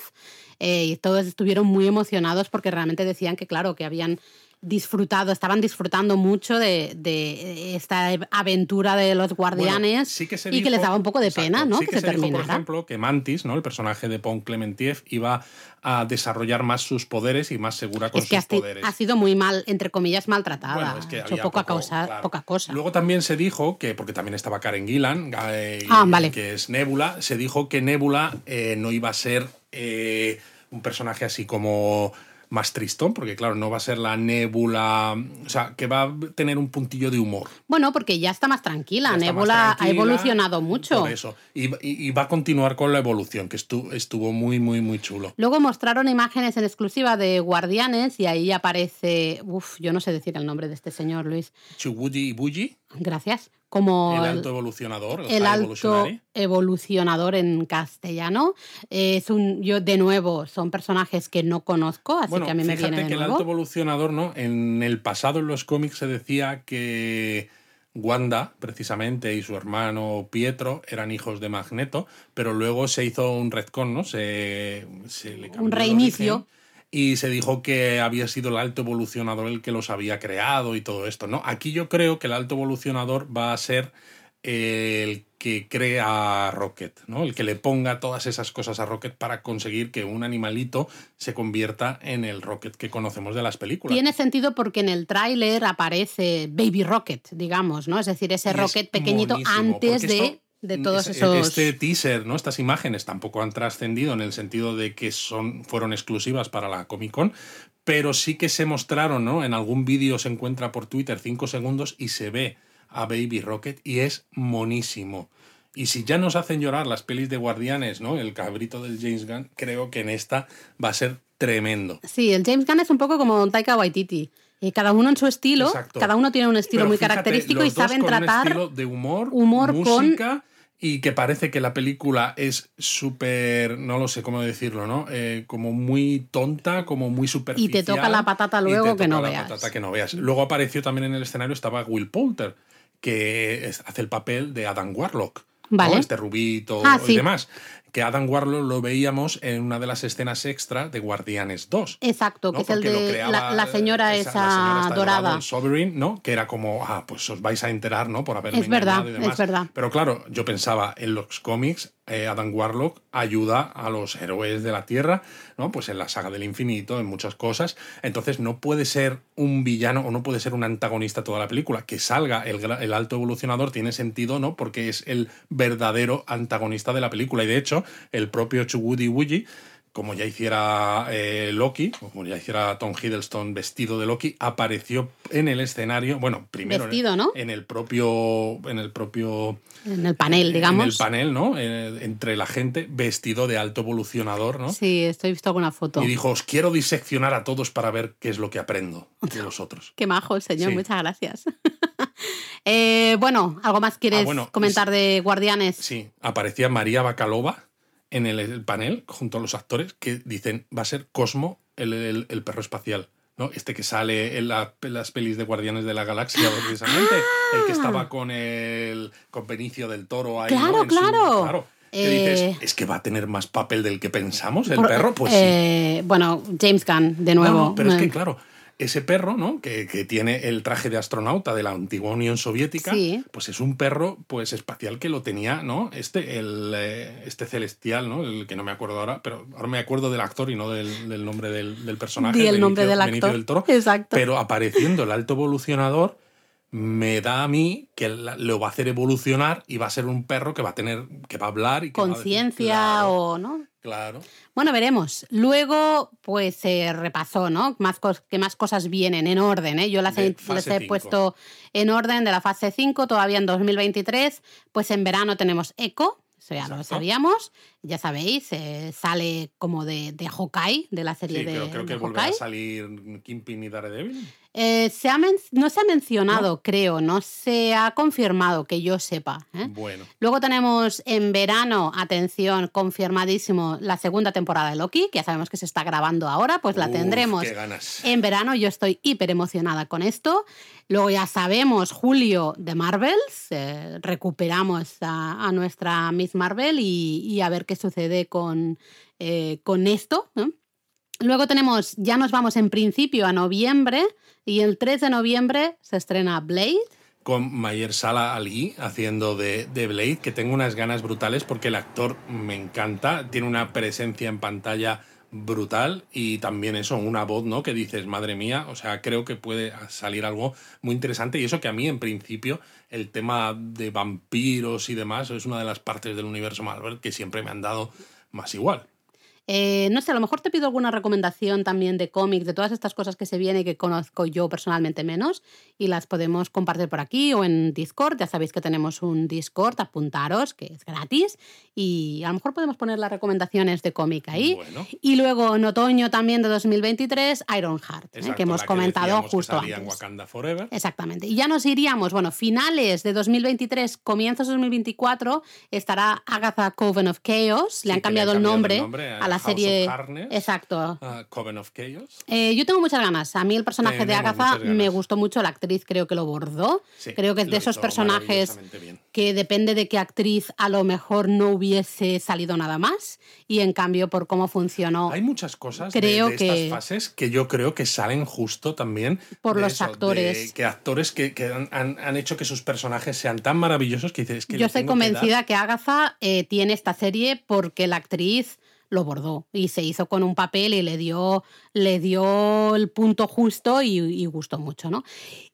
eh, y todos estuvieron muy emocionados porque realmente decían que, claro, que habían disfrutado, estaban disfrutando mucho de, esta aventura de los guardianes y que les daba un poco de pena, ¿no? que, se, terminara. por ejemplo, que Mantis, ¿no? El personaje de Pon Clementiev iba a desarrollar más sus poderes y más segura con es que sus poderes. Ha sido muy mal, entre comillas, maltratada. es que poca, cosa, poca cosa. Luego también se dijo que, porque también estaba Karen Gillan, eh, ah, que es Nebula, se dijo que Nebula eh, no iba a ser eh, un personaje así como más tristón, porque claro, no va a ser la nébula, o sea, que va a tener un puntillo de humor. Bueno, porque ya está más tranquila, Nébula ha evolucionado mucho. Por eso, y, va a continuar con la evolución, que estuvo, estuvo muy, muy, muy chulo. Luego mostraron imágenes en exclusiva de Guardianes y ahí aparece, uff, yo no sé decir el nombre de este señor, Luis. Chubuji Ibuji. Gracias como el alto evolucionador, el, alto evolucionador en castellano. Es un, yo de nuevo son personajes que no conozco, así que a mí me viene de que el alto evolucionador, ¿no? En el pasado en los cómics se decía que Wanda, precisamente, y su hermano Pietro eran hijos de Magneto, pero luego se hizo un retcon, ¿no? Se, se un reinicio y se dijo que había sido el alto evolucionador el que los había creado y todo esto, ¿no? Aquí yo creo que el alto evolucionador va a ser el que crea a Rocket, ¿no? El que le ponga todas esas cosas a Rocket para conseguir que un animalito se convierta en el Rocket que conocemos de las películas. Tiene sentido porque en el tráiler aparece Baby Rocket, digamos, ¿no? Es decir, ese Rocket pequeñito antes de de todos esos. Este teaser, ¿no? Estas imágenes tampoco han trascendido en el sentido de que son, fueron exclusivas para la Comic Con, pero sí que se mostraron, ¿no? En algún vídeo se encuentra por Twitter cinco segundos y se ve a Baby Rocket y es monísimo. Y si ya nos hacen llorar las pelis de Guardianes, ¿no? El cabrito del James Gunn, creo que en esta va a ser tremendo. Sí, el James Gunn es un poco como Taika Waititi. Eh, cada uno en su estilo, cada uno tiene un estilo muy característico y saben tratar. Un estilo de humor, humor música, y que parece que la película es súper, no lo sé cómo decirlo, ¿no? Eh, como muy tonta, como muy superficial. Y te toca la patata luego que no veas. Patata que no veas. Luego apareció también en el escenario, estaba Will Poulter, que hace el papel de Adam Warlock. Vale. Este rubito ah, y demás que Adam Warlock lo veíamos en una de las escenas extra de Guardianes 2. Exacto, que es el de la, señora esa, dorada. Sovereign, ¿no? Que era como, ah, pues os vais a enterar, ¿no? Por haberme Es verdad, es verdad. Pero claro, yo pensaba en los cómics, eh, Adam Warlock ayuda a los héroes de la Tierra, ¿no? Pues en la saga del infinito, en muchas cosas. Entonces no puede ser un villano o no puede ser un antagonista toda la película. Que salga el, el alto evolucionador tiene sentido, ¿no? Porque es el verdadero antagonista de la película. Y de hecho, el propio Chugudi Wuji, como ya hiciera eh, Loki, como ya hiciera Tom Hiddleston vestido de Loki, apareció en el escenario, bueno, primero vestido, ¿no? en el propio en el propio en el panel, digamos. En el panel, ¿no? Eh, entre la gente vestido de alto evolucionador, ¿no? Sí, estoy visto alguna foto. Y dijo, os quiero diseccionar a todos para ver qué es lo que aprendo de los otros. <laughs> qué majo el señor, muchas gracias. <laughs> Eh, bueno, ¿algo más quieres ah, comentar de Guardianes? Sí, aparecía María Bacalova en el, panel junto a los actores que dicen va a ser Cosmo el, perro espacial. ¿no? Este que sale en, las pelis de Guardianes de la Galaxia, <gasps> precisamente. El que estaba con el con Benicio del Toro ahí. Claro, claro. claro. dices, eh, es que va a tener más papel del que pensamos el perro, pues eh, Bueno, James Gunn, de nuevo. pero es que, claro, ese perro, ¿no? Que, tiene el traje de astronauta de la antigua Unión Soviética, pues es un perro pues espacial que lo tenía, ¿no? Este, el, eh, este celestial, ¿no? El que no me acuerdo ahora, pero ahora me acuerdo del actor y no del, nombre del, personaje. Y el nombre del actor. Del Toro. Exacto. Pero apareciendo el alto evolucionador, me da a mí que lo va a hacer evolucionar y va a ser un perro que va a tener, que va a hablar y conciencia o no. Claro. Bueno, veremos. Luego, pues se repasó, ¿no? Más ¿Qué más cosas vienen en orden? ¿eh? Yo las he, he puesto en orden de la fase 5, todavía en 2023. Pues en verano tenemos Echo, eso ya lo sabíamos. Ya sabéis, eh, sale como de, de Hawkeye, de la serie de. Pero creo que volverá a salir Kingpin y Daredevil. Eh, se ha no se ha mencionado, creo, no se ha confirmado que yo sepa. ¿eh? Bueno. Luego tenemos en verano, atención, confirmadísimo, la segunda temporada de Loki, que ya sabemos que se está grabando ahora, pues la tendremos en verano. Yo estoy hiper emocionada con esto. Luego ya sabemos, julio de Marvels, recuperamos a, nuestra Miss Marvel y, y a ver qué sucede con, eh, con esto. Luego tenemos, ya nos vamos en principio a noviembre y el 3 de noviembre se estrena Blade. Con Mayer Sala Ali haciendo de, de, Blade, que tengo unas ganas brutales porque el actor me encanta, tiene una presencia en pantalla brutal y también eso, una voz, ¿no? Que dices, madre mía, o sea, creo que puede salir algo muy interesante y eso que a mí en principio el tema de vampiros y demás es una de las partes del universo Marvel que siempre me han dado más igual. Eh, no sé, a lo mejor te pido alguna recomendación también de cómics, de todas estas cosas que se vienen y que conozco yo personalmente menos, y las podemos compartir por aquí o en Discord. Ya sabéis que tenemos un Discord, apuntaros, que es gratis, y a lo mejor podemos poner las recomendaciones de cómic ahí. Y luego en otoño también de 2023, Ironheart, ¿eh? que hemos comentado justo antes. Wakanda Forever. Exactamente. Y ya nos iríamos, bueno, finales de 2023, comienzos de 2024, estará Agatha Coven of Chaos. le han cambiado, el nombre, a la serie. Exacto. Uh, Coven of Chaos. Eh, yo tengo muchas ganas. A mí el personaje de Agatha me gustó mucho. La actriz creo que lo bordó. creo que es de esos personajes que depende de qué actriz a lo mejor no hubiese salido nada más. Y en cambio, por cómo funcionó. Hay muchas cosas creo de, estas fases que yo creo que salen justo también. Por los actores. que actores que, han, hecho que sus personajes sean tan maravillosos que dices que. Yo estoy convencida que, Agatha eh, tiene esta serie porque la actriz lo bordó y se hizo con un papel y le dio, le dio el punto justo y, gustó mucho, ¿no?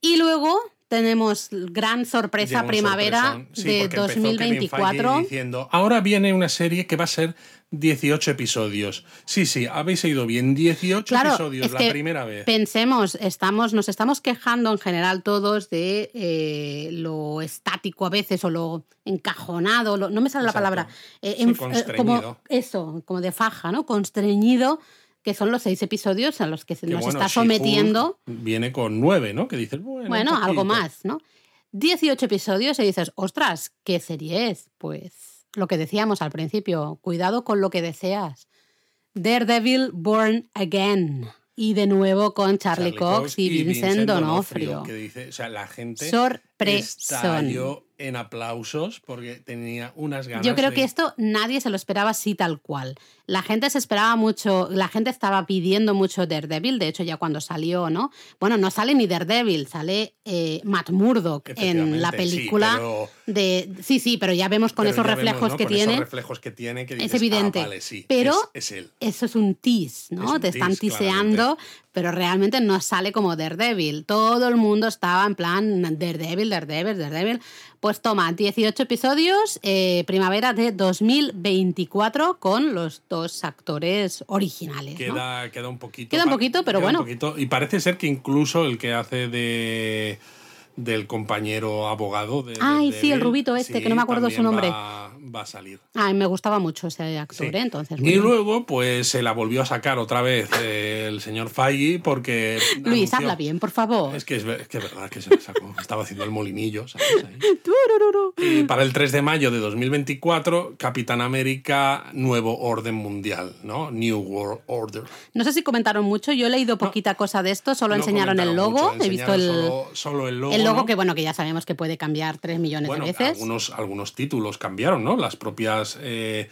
Y luego tenemos gran sorpresa primavera de 2024. Diciendo, ahora viene una serie que va a ser 18 episodios. Sí, sí, habéis ido bien. 18 episodios la primera vez. Pensemos, estamos, nos estamos quejando en general todos de eh, lo estático a veces o lo encajonado, no me sale la palabra. Eh, eh, como eso, como de faja, ¿no? Constreñido que son los seis episodios a los que se nos está sometiendo. Viene con nueve, ¿no? Que dices, bueno. Bueno, algo más, ¿no? 18 episodios y dices, ostras, ¿qué serie es? Pues lo que decíamos al principio, cuidado con lo que deseas. Daredevil Born Again. Y de nuevo con Charlie, Cox, y, Vincent, Donofrio. Que dice, o sea, la gente Sorpresón en aplausos porque tenía unas ganas. Yo creo que esto nadie se lo esperaba así tal cual. La gente se esperaba mucho, la gente estaba pidiendo mucho Daredevil, de hecho ya cuando salió, ¿no? Bueno, no sale ni Daredevil, sale eh, Matt Murdock en la película de... Sí, sí, pero ya vemos con esos reflejos que tiene. reflejos que tiene es evidente. Ah, sí, pero es, él. eso es un tease, ¿no? Te están tiseando, pero realmente no sale como Daredevil. Todo el mundo estaba en plan Daredevil, Daredevil, Daredevil. Pues toma, 18 episodios, eh, primavera de 2024 con los dos actores originales. Queda, queda un poquito. Queda un poquito, pero bueno. y parece ser que incluso el que hace de del compañero abogado. De, Ay, sí, el rubito este, que no me acuerdo su nombre. Va, a salir. Ay, me gustaba mucho ese actor, ¿eh? entonces. Y luego, pues se la volvió a sacar otra vez eh, el señor Faggi porque. <laughs> Luis, habla bien, por favor. Es que es, que verdad que se la sacó. <laughs> Estaba haciendo el molinillo, ¿sabes? <laughs> y para el 3 de mayo de 2024, Capitán América, Nuevo Orden Mundial, ¿no? New World Order. No sé si comentaron mucho, yo he leído poquita cosa de esto, solo enseñaron el logo, he visto el. Solo, el logo que, bueno, que ya sabemos que puede cambiar 3 millones de veces. Algunos, algunos títulos cambiaron, ¿no? Las propias eh,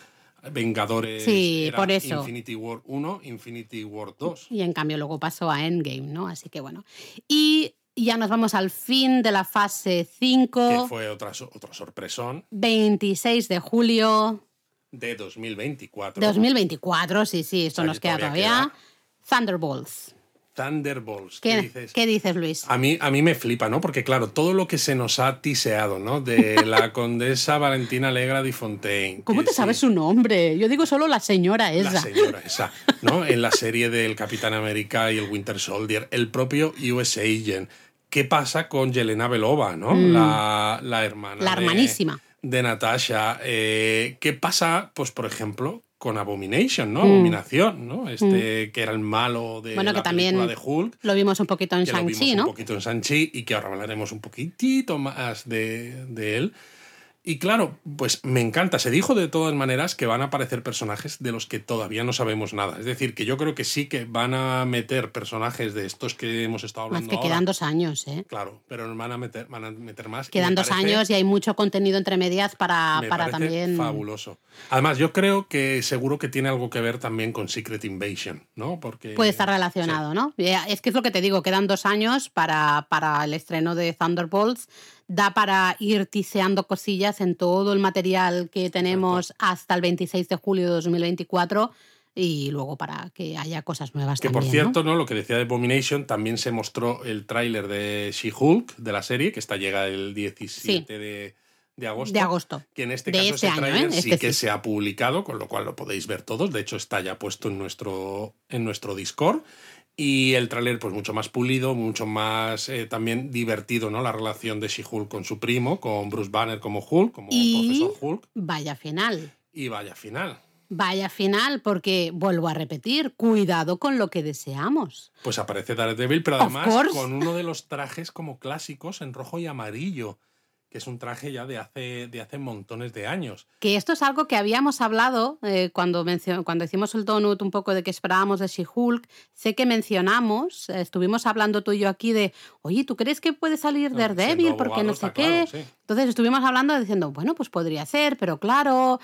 Vengadores. Sí, por eso. Infinity War 1, Infinity War 2. Y en cambio luego pasó a Endgame, ¿no? Así que bueno. Y ya nos vamos al fin de la fase 5. Que fue otra, otra sorpresón. 26 de julio. De 2024. 2024, sí, sí, esto nos queda todavía. Thunderbolts. Thunderbolts. ¿Qué, dices? ¿Qué dices, Luis? A mí, a mí me flipa, ¿no? Porque, claro, todo lo que se nos ha tiseado, ¿no? De <laughs> la condesa Valentina Alegra de Fontaine. ¿Cómo te sabes su nombre? Yo digo solo la señora esa. La señora <laughs> esa, ¿no? en la serie del Capitán América y el Winter Soldier. El propio US Agent. ¿Qué pasa con Yelena Belova, ¿no? Mm. La, la, hermana. La hermanísima. De, Natasha. Eh, ¿Qué pasa, pues, por ejemplo, con Abomination, ¿no? Mm. Abominación, ¿no? Este mm. que era el malo de bueno, la que también de Hulk. Lo vimos un poquito en Shang-Chi, ¿no? Un poquito en Shang-Chi y que ahora hablaremos un poquitito más de, de él. Y claro, pues me encanta. Se dijo de todas maneras que van a aparecer personajes de los que todavía no sabemos nada. Es decir, que yo creo que sí que van a meter personajes de estos que hemos estado hablando. Más que quedan dos años, ¿eh? Claro, pero van a meter, van a meter más. Quedan dos años y hay mucho contenido entre medias para, para también. Fabuloso. Además, yo creo que seguro que tiene algo que ver también con Secret Invasion, ¿no? Porque. Puede estar relacionado, ¿no? Es que es lo que te digo, quedan dos años para, para el estreno de Thunderbolts da para ir tiseando cosillas en todo el material que tenemos hasta el 26 de julio de 2024 y luego para que haya cosas nuevas que por cierto ¿no? lo que decía de Abomination también se mostró el tráiler de She-Hulk de la serie que está llega el 17 de, agosto de agosto. que en este caso ese tráiler ¿eh? sí este que se ha publicado con lo cual lo podéis ver todos. De hecho está ya puesto en nuestro en nuestro Discord y el tráiler, pues mucho más pulido, mucho más eh, también divertido, ¿no? La relación de She-Hulk con su primo, con Bruce Banner como Hulk, como profesor Hulk. Vaya final. Y vaya final. Vaya final, porque vuelvo a repetir, cuidado con lo que deseamos. Pues aparece Daredevil, pero además con uno de los trajes como clásicos en rojo y amarillo que es un traje ya de hace, de hace montones de años. Que esto es algo que habíamos hablado eh, cuando, cuando hicimos el donut un poco de que esperábamos de She-Hulk. Sé que mencionamos, eh, estuvimos hablando tú y yo aquí de, oye, ¿tú crees que puede salir no, Daredevil? Porque no sé qué. Entonces estuvimos hablando diciendo, bueno, pues podría ser, pero claro,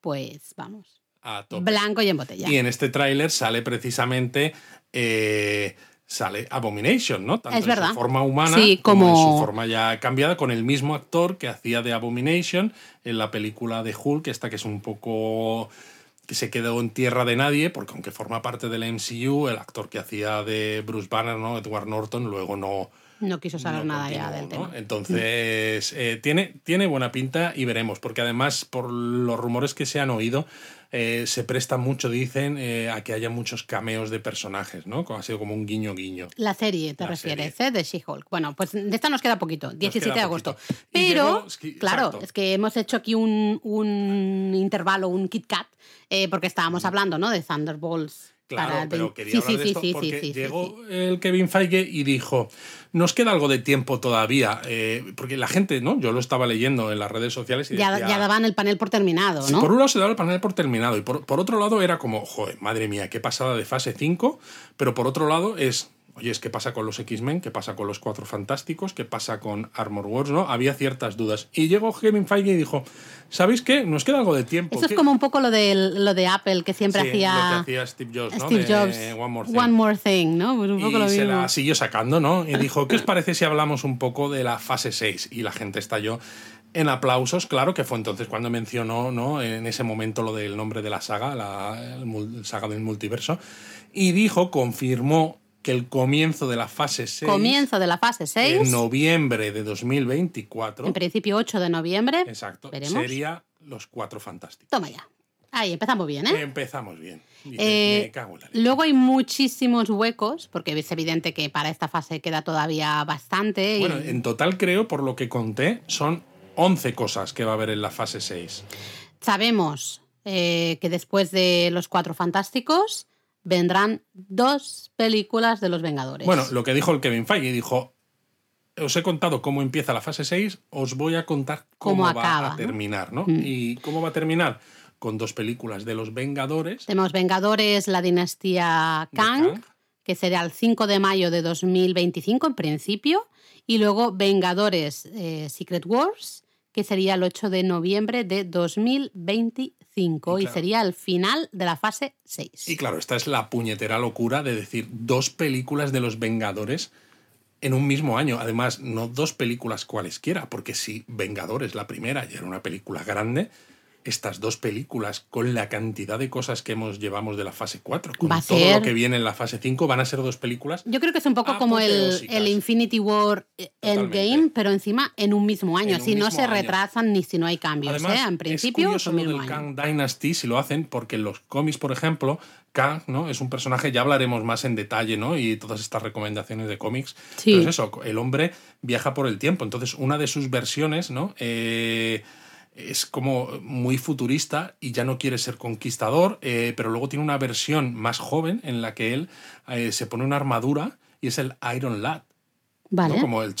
pues vamos. Blanco y en botella. Y en este tráiler sale precisamente... Eh, sale Abomination, ¿no? Tanto en su forma humana como... en su forma ya cambiada, con el mismo actor que hacía de Abomination en la película de Hulk, esta que es un poco que se quedó en tierra de nadie, porque aunque forma parte del MCU, el actor que hacía de Bruce Banner, ¿no? Edward Norton, luego no... No quiso saber nada ya del tema. Entonces, eh, tiene, tiene buena pinta y veremos, porque además, por los rumores que se han oído, eh, se presta mucho, dicen, eh, a que haya muchos cameos de personajes, ¿no? Ha sido como un guiño guiño. La serie, te refieres, ¿eh? De She-Hulk. Bueno, pues de esta nos queda poquito, 17 de agosto. Pero, claro, es que hemos hecho aquí un, un intervalo, un Kit Kat, porque estábamos hablando, ¿no? De Thunderbolts. Claro, pero quería hablar de esto porque llegó el Kevin Feige y dijo, nos queda algo de tiempo todavía, eh, porque la gente, ¿no? Yo lo estaba leyendo en las redes sociales y ya, ya daban el panel por terminado, ¿no? por un lado se daba el panel por terminado y por, por otro lado era como, joder, madre mía, qué pasada de fase 5, pero por otro lado es oye, ¿qué pasa con los X-Men? ¿Qué pasa con los Cuatro Fantásticos? ¿Qué pasa con Armor Wars? ¿no? Había ciertas dudas. Y llegó Kevin Feige y dijo, ¿sabéis qué? Nos queda algo de tiempo. Eso es como un poco lo de, lo de Apple, que siempre hacía... Lo que hacía Steve Jobs, ¿no? Steve Jobs. One More Thing. ¿no? Pues un poco y se la siguió sacando, ¿no? Y dijo, ¿qué os parece si hablamos un poco de la fase 6? Y la gente estalló en aplausos, claro, que fue entonces cuando mencionó ¿no? en ese momento lo del nombre de la saga, la saga del multiverso, y dijo, confirmó que el comienzo de la fase 6. Comienzo de la fase 6. En noviembre de 2024. En principio 8 de noviembre. Exacto. Sería Los Cuatro Fantásticos. Toma ya. Ahí empezamos bien, ¿eh? Empezamos bien. Eh, luego hay muchísimos huecos, porque es evidente que para esta fase queda todavía bastante. Bueno, en total creo, por lo que conté, son 11 cosas que va a haber en la fase 6. Sabemos eh, que después de los Cuatro Fantásticos vendrán dos películas de los Vengadores. Bueno, lo que dijo el Kevin Feige, dijo, os he contado cómo empieza la fase 6, os voy a contar cómo, va a terminar, ¿no? Mm. ¿Y cómo va a terminar? Con dos películas de los Vengadores. Tenemos Vengadores, la dinastía Kang, que será el 5 de mayo de 2025 en principio, y luego Vengadores eh, Secret Wars, que sería el 8 de noviembre de 2025 y, sería el final de la fase 6. Y claro, esta es la puñetera locura de decir dos películas de los Vengadores en un mismo año. Además, no dos películas cualesquiera, porque si Vengadores, la primera, ya era una película grande, estas dos películas, con la cantidad de cosas que hemos llevamos de la fase 4, con todo lo que viene en la fase 5, van a ser dos películas. Yo creo que es un poco como el, el, Infinity War Endgame, pero encima en un mismo año. si no se retrasan ni si no hay cambios. ¿eh? En principio, es curioso lo del Kang Dynasty si lo hacen, porque en los cómics, por ejemplo, Kang ¿no? es un personaje, ya hablaremos más en detalle, ¿no? Y todas estas recomendaciones de cómics. Pero es eso, el hombre viaja por el tiempo. Entonces, una de sus versiones, ¿no? Eh, es como muy futurista y ya no quiere ser conquistador, eh, pero luego tiene una versión más joven en la que él eh, se pone una armadura y es el Iron Lad. Vale. Como el,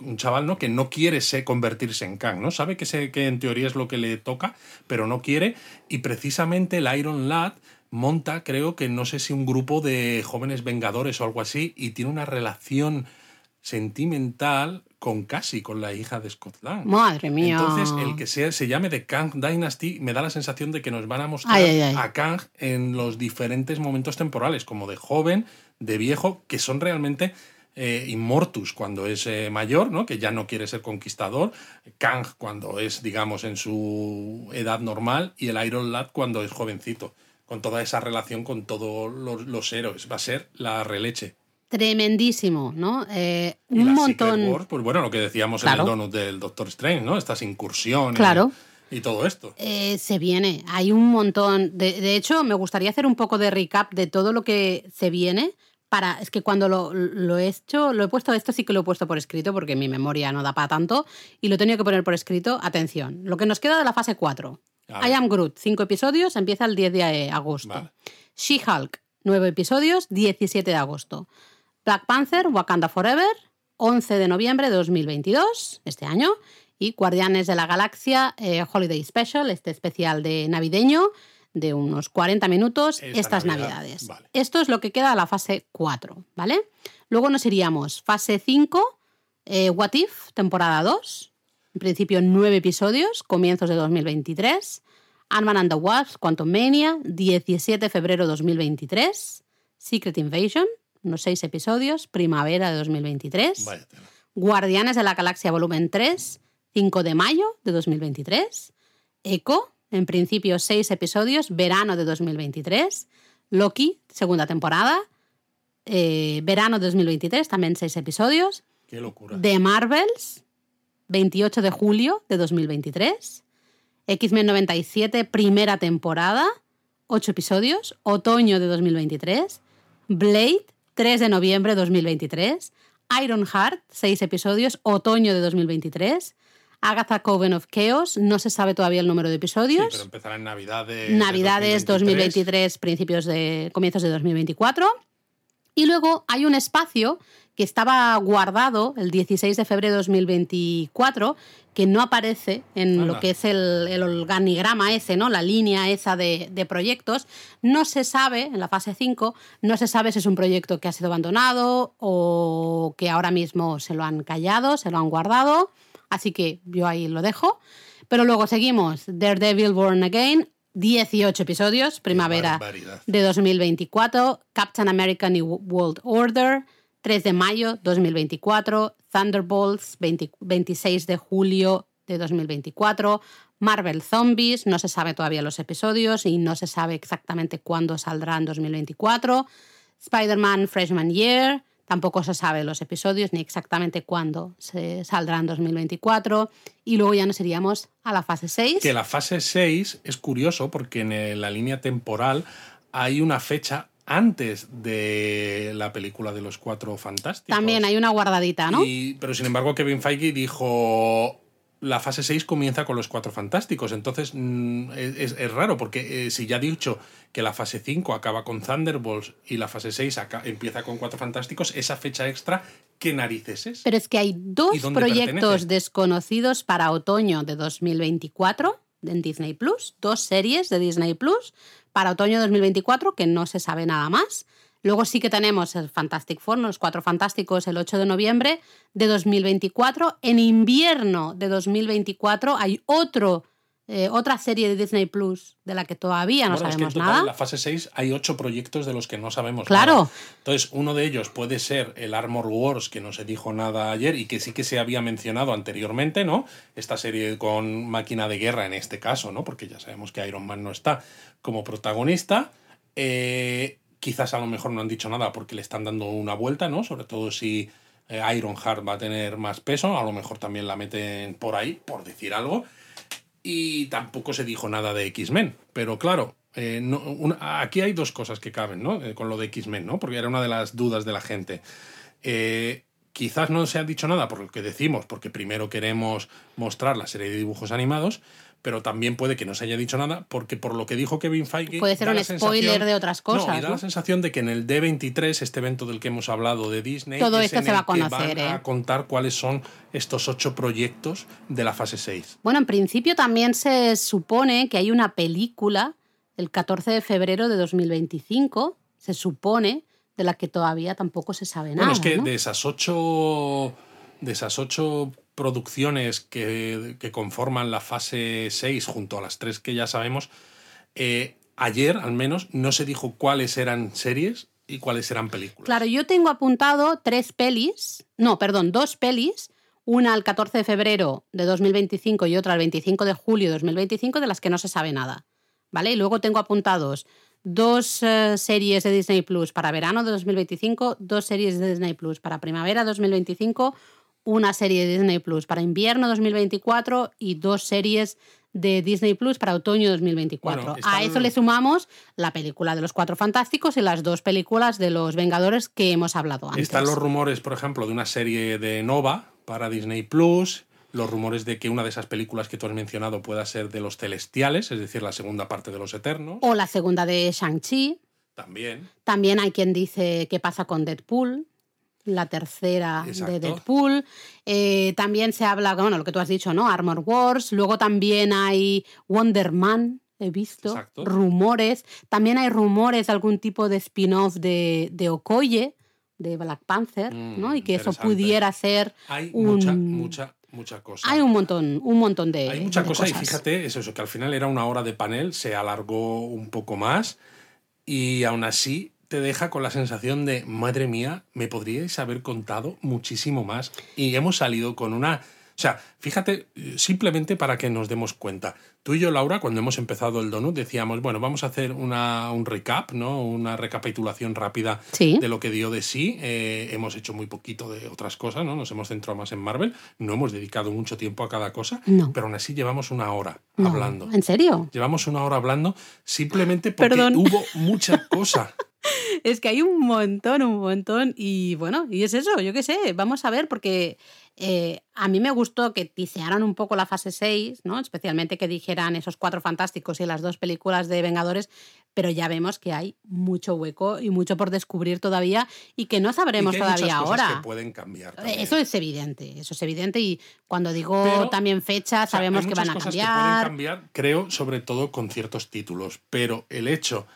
un chaval ¿no? que no quiere convertirse en Kang, ¿no? Sabe que, se, que en teoría es lo que le toca, pero no quiere. Y precisamente el Iron Lad monta, creo que no sé si un grupo de jóvenes vengadores o algo así, y tiene una relación sentimental con Cassie, con la hija de Scott Lang. Madre mía. Entonces, el que sea, se llame The Kang Dynasty me da la sensación de que nos van a mostrar a Kang en los diferentes momentos temporales, como de joven, de viejo, que son realmente eh, Immortus cuando es eh, mayor, ¿no? que ya no quiere ser conquistador, Kang cuando es, digamos, en su edad normal, y el Iron Lad cuando es jovencito, con toda esa relación con todos los héroes. Va a ser la releche tremendísimo, ¿no? Eh, un montón. pues bueno, lo que decíamos en el donut del Doctor Strange, ¿no? Estas incursiones. Claro. Y todo esto. Eh, se viene. Hay un montón. De, hecho, me gustaría hacer un poco de recap de todo lo que se viene. Para, es que cuando lo, he hecho, lo he puesto, esto sí que lo he puesto por escrito porque mi memoria no da para tanto y lo he tenido que poner por escrito. Atención, lo que nos queda de la fase 4. I Am Groot, cinco episodios, empieza el 10 de agosto. She-Hulk, nueve episodios, 17 de agosto. Black Panther, Wakanda Forever, 11 de noviembre de 2022, este año, y Guardianes de la Galaxia eh, Holiday Special, este especial de navideño de unos 40 minutos estas Navidades. Esto es lo que queda de la fase 4, ¿vale? Luego nos iríamos fase 5, eh, What If, temporada 2, en principio 9 episodios, comienzos de 2023. Ant-Man and the Wasp, Quantum Mania, 17 de febrero de 2023. Secret Invasion, unos seis episodios, primavera de 2023. Guardianes de la Galaxia volumen 3, 5 de mayo de 2023. Echo, en principio seis episodios, verano de 2023. Loki, segunda temporada, eh, verano de 2023, también seis episodios. Qué locura. The Marvels, 28 de julio de 2023. X-Men 97, primera temporada, ocho episodios, otoño de 2023. Blade, 3 de noviembre de 2023. Ironheart, 6 episodios, otoño de 2023. Agatha Coven of Chaos, no se sabe todavía el número de episodios. Sí, pero empezará en Navidades. Navidades 2023, principios de comienzos de 2024. Y luego hay un espacio que estaba guardado el 16 de febrero de 2024, que no aparece en lo que es el, organigrama ese, ¿no? La línea esa de, proyectos. No se sabe, en la fase 5, no se sabe si es un proyecto que ha sido abandonado o que ahora mismo se lo han callado, se lo han guardado. Así que yo ahí lo dejo. Pero luego seguimos Daredevil Born Again, 18 episodios, primavera de 2024, Captain America New World Order, 3 de mayo 2024, Thunderbolts 26 de julio de 2024, Marvel Zombies, no se sabe todavía los episodios y no se sabe exactamente cuándo saldrá en 2024, Spider-Man Freshman Year, tampoco se sabe los episodios ni exactamente cuándo se saldrá en 2024 y luego ya nos iríamos a la fase 6. Que la fase 6 es curioso porque en la línea temporal hay una fecha antes de la película de los cuatro fantásticos. También hay una guardadita, ¿no? pero sin embargo, Kevin Feige dijo. La fase 6 comienza con los cuatro fantásticos. Entonces mm, es, raro, porque eh, si ya ha dicho que la fase 5 acaba con Thunderbolts y la fase 6 empieza con cuatro fantásticos, esa fecha extra, ¿qué narices es? Pero es que hay dos proyectos desconocidos para otoño de 2024 en Disney Plus, dos series de Disney Plus para otoño de 2024, que no se sabe nada más. Luego sí que tenemos el Fantastic Four, los Cuatro Fantásticos, el 8 de noviembre de 2024. En invierno de 2024 hay otro, eh, otra serie de Disney Plus de la que todavía no sabemos nada. En la fase 6 hay ocho proyectos de los que no sabemos claro. nada. Entonces, uno de ellos puede ser el Armor Wars, que no se dijo nada ayer y que sí que se había mencionado anteriormente, ¿no? Esta serie con máquina de guerra en este caso, ¿no? Porque ya sabemos que Iron Man no está como protagonista. Eh, quizás a lo mejor no han dicho nada porque le están dando una vuelta, ¿no? Sobre todo si eh, Ironheart va a tener más peso, a lo mejor también la meten por ahí, por decir algo. Y tampoco se dijo nada de X-Men. Pero claro, eh, aquí hay dos cosas que caben, ¿no? con lo de X-Men, ¿no? Porque era una de las dudas de la gente. quizás no se ha dicho nada por lo que decimos, porque primero queremos mostrar la serie de dibujos animados, pero también puede que no se haya dicho nada, porque por lo que dijo Kevin Feige... Puede ser un spoiler de otras cosas. No, y da la sensación de que en el D23, este evento del que hemos hablado de Disney... Todo esto se va a conocer, van a ¿eh? contar cuáles son estos ocho proyectos de la fase 6. Bueno, en principio también se supone que hay una película el 14 de febrero de 2025, se supone, de la que todavía tampoco se sabe nada. Bueno, es que de esas ocho. De esas ocho producciones que, conforman la fase 6 junto a las tres que ya sabemos, eh, ayer al menos no se dijo cuáles eran series y cuáles eran películas. Claro, yo tengo apuntado tres pelis, no, perdón, dos pelis, una al 14 de febrero de 2025 y otra al 25 de julio de 2025, de las que no se sabe nada. ¿Vale? Y luego tengo apuntados dos eh, series de Disney Plus para verano de 2025, dos series de Disney Plus para primavera 2025, una serie de Disney Plus para invierno 2024 y dos series de Disney Plus para otoño 2024. A eso le sumamos la película de los Cuatro Fantásticos y las dos películas de los Vengadores que hemos hablado antes. Están los rumores, por ejemplo, de una serie de Nova para Disney Plus los rumores de que una de esas películas que tú has mencionado pueda ser de los celestiales, es decir, la segunda parte de los Eternos. O la segunda de Shang-Chi. También. También hay quien dice qué pasa con Deadpool, la tercera de Deadpool. Eh, también se habla, bueno, lo que tú has dicho, ¿no? Armor Wars. Luego también hay Wonder Man, he visto. Rumores. También hay rumores de algún tipo de spin-off de, de Okoye de Black Panther, ¿no? Mm, y que eso pudiera ser hay mucha, mucha, mucha cosa. Hay un montón, un montón de. Hay mucha cosa y fíjate, es eso, que al final era una hora de panel, se alargó un poco más y aún así te deja con la sensación de, madre mía, me podríais haber contado muchísimo más. Y hemos salido con una o sea, fíjate, simplemente para que nos demos cuenta. Tú y yo, Laura, cuando hemos empezado el Donut, decíamos, bueno, vamos a hacer una, un recap, ¿no? Una recapitulación rápida de lo que dio de sí. Eh, hemos hecho muy poquito de otras cosas, ¿no? Nos hemos centrado más en Marvel. No hemos dedicado mucho tiempo a cada cosa, pero aún así llevamos una hora hablando. ¿En serio? Llevamos una hora hablando simplemente porque hubo mucha cosa. <laughs> es que hay un montón, un montón. Y bueno, y es eso, yo qué sé, vamos a ver, porque eh, a mí me gustó que tisearan un poco la fase 6, ¿no? especialmente que dijeran esos cuatro fantásticos y las dos películas de Vengadores, pero ya vemos que hay mucho hueco y mucho por descubrir todavía y que no sabremos todavía ahora. Que pueden cambiar. Eso es evidente, eso es evidente y cuando digo también fechas, sabemos que van a cambiar. Que pueden cambiar, creo, sobre todo con ciertos títulos, pero el hecho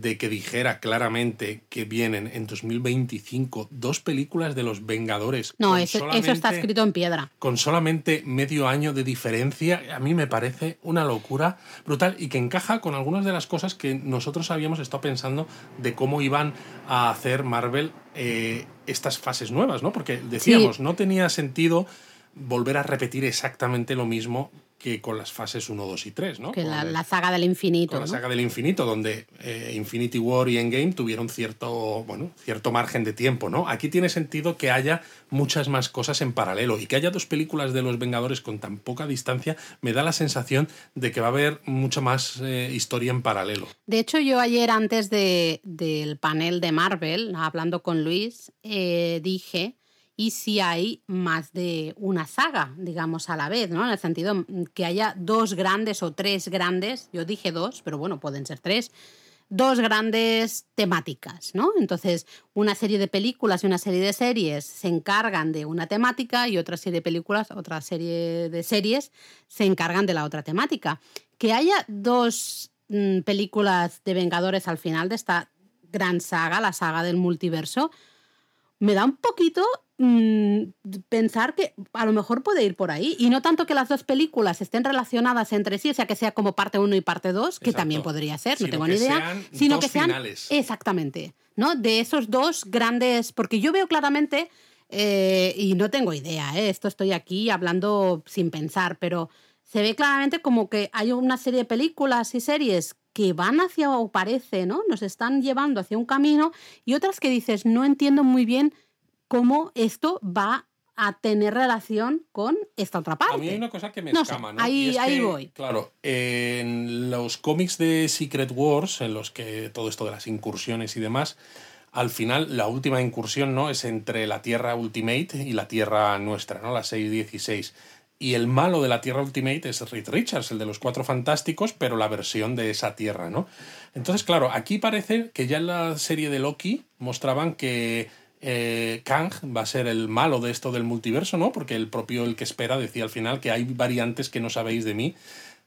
de que dijera claramente que vienen en 2025 dos películas de los Vengadores. No, eso, está escrito en piedra. Con solamente medio año de diferencia, a mí me parece una locura brutal y que encaja con algunas de las cosas que nosotros habíamos estado pensando de cómo iban a hacer Marvel eh, estas fases nuevas, ¿no? Porque decíamos, no tenía sentido volver a repetir exactamente lo mismo que con las fases 1, 2 y 3, ¿no? Que la, saga del infinito. la saga del infinito, donde eh, Infinity War y Endgame tuvieron cierto, bueno, cierto margen de tiempo, ¿no? Aquí tiene sentido que haya muchas más cosas en paralelo y que haya dos películas de los Vengadores con tan poca distancia me da la sensación de que va a haber mucha más eh, historia en paralelo. De hecho, yo ayer antes de, del panel de Marvel, hablando con Luis, eh, dije y si hay más de una saga, digamos, a la vez, ¿no? En el sentido que haya dos grandes o tres grandes, yo dije dos, pero bueno, pueden ser tres, dos grandes temáticas, ¿no? Entonces, una serie de películas y una serie de series se encargan de una temática y otra serie de películas, otra serie de series se encargan de la otra temática. Que haya dos mm, películas de Vengadores al final de esta gran saga, la saga del multiverso, me da un poquito mm, pensar que a lo mejor puede ir por ahí. Y no tanto que las dos películas estén relacionadas entre sí, o sea, que sea como parte 1 y parte 2, que también podría ser, no tengo ni idea, sino que sean exactamente, ¿no? De esos dos grandes, porque yo veo claramente eh, y no tengo idea, ¿eh? esto estoy aquí hablando sin pensar, pero se ve claramente como que hay una serie de películas y series que van hacia, o parece, ¿no? Nos están llevando hacia un camino y otras que dices, no entiendo muy bien cómo esto va a tener relación con esta otra parte. A mí hay una cosa que me escama, ¿no? Ahí, ahí voy. Claro, en los cómics de Secret Wars, en los que todo esto de las incursiones y demás, al final la última incursión, ¿no? Es entre la Tierra Ultimate y la Tierra nuestra, ¿no? La 616 y el malo de la Tierra Ultimate es Reed Richards, el de los Cuatro Fantásticos, pero la versión de esa Tierra, ¿no? Entonces, claro, aquí parece que ya en la serie de Loki mostraban que eh, Kang va a ser el malo de esto del multiverso, ¿no? Porque el propio el que espera decía al final que hay variantes que no sabéis de mí.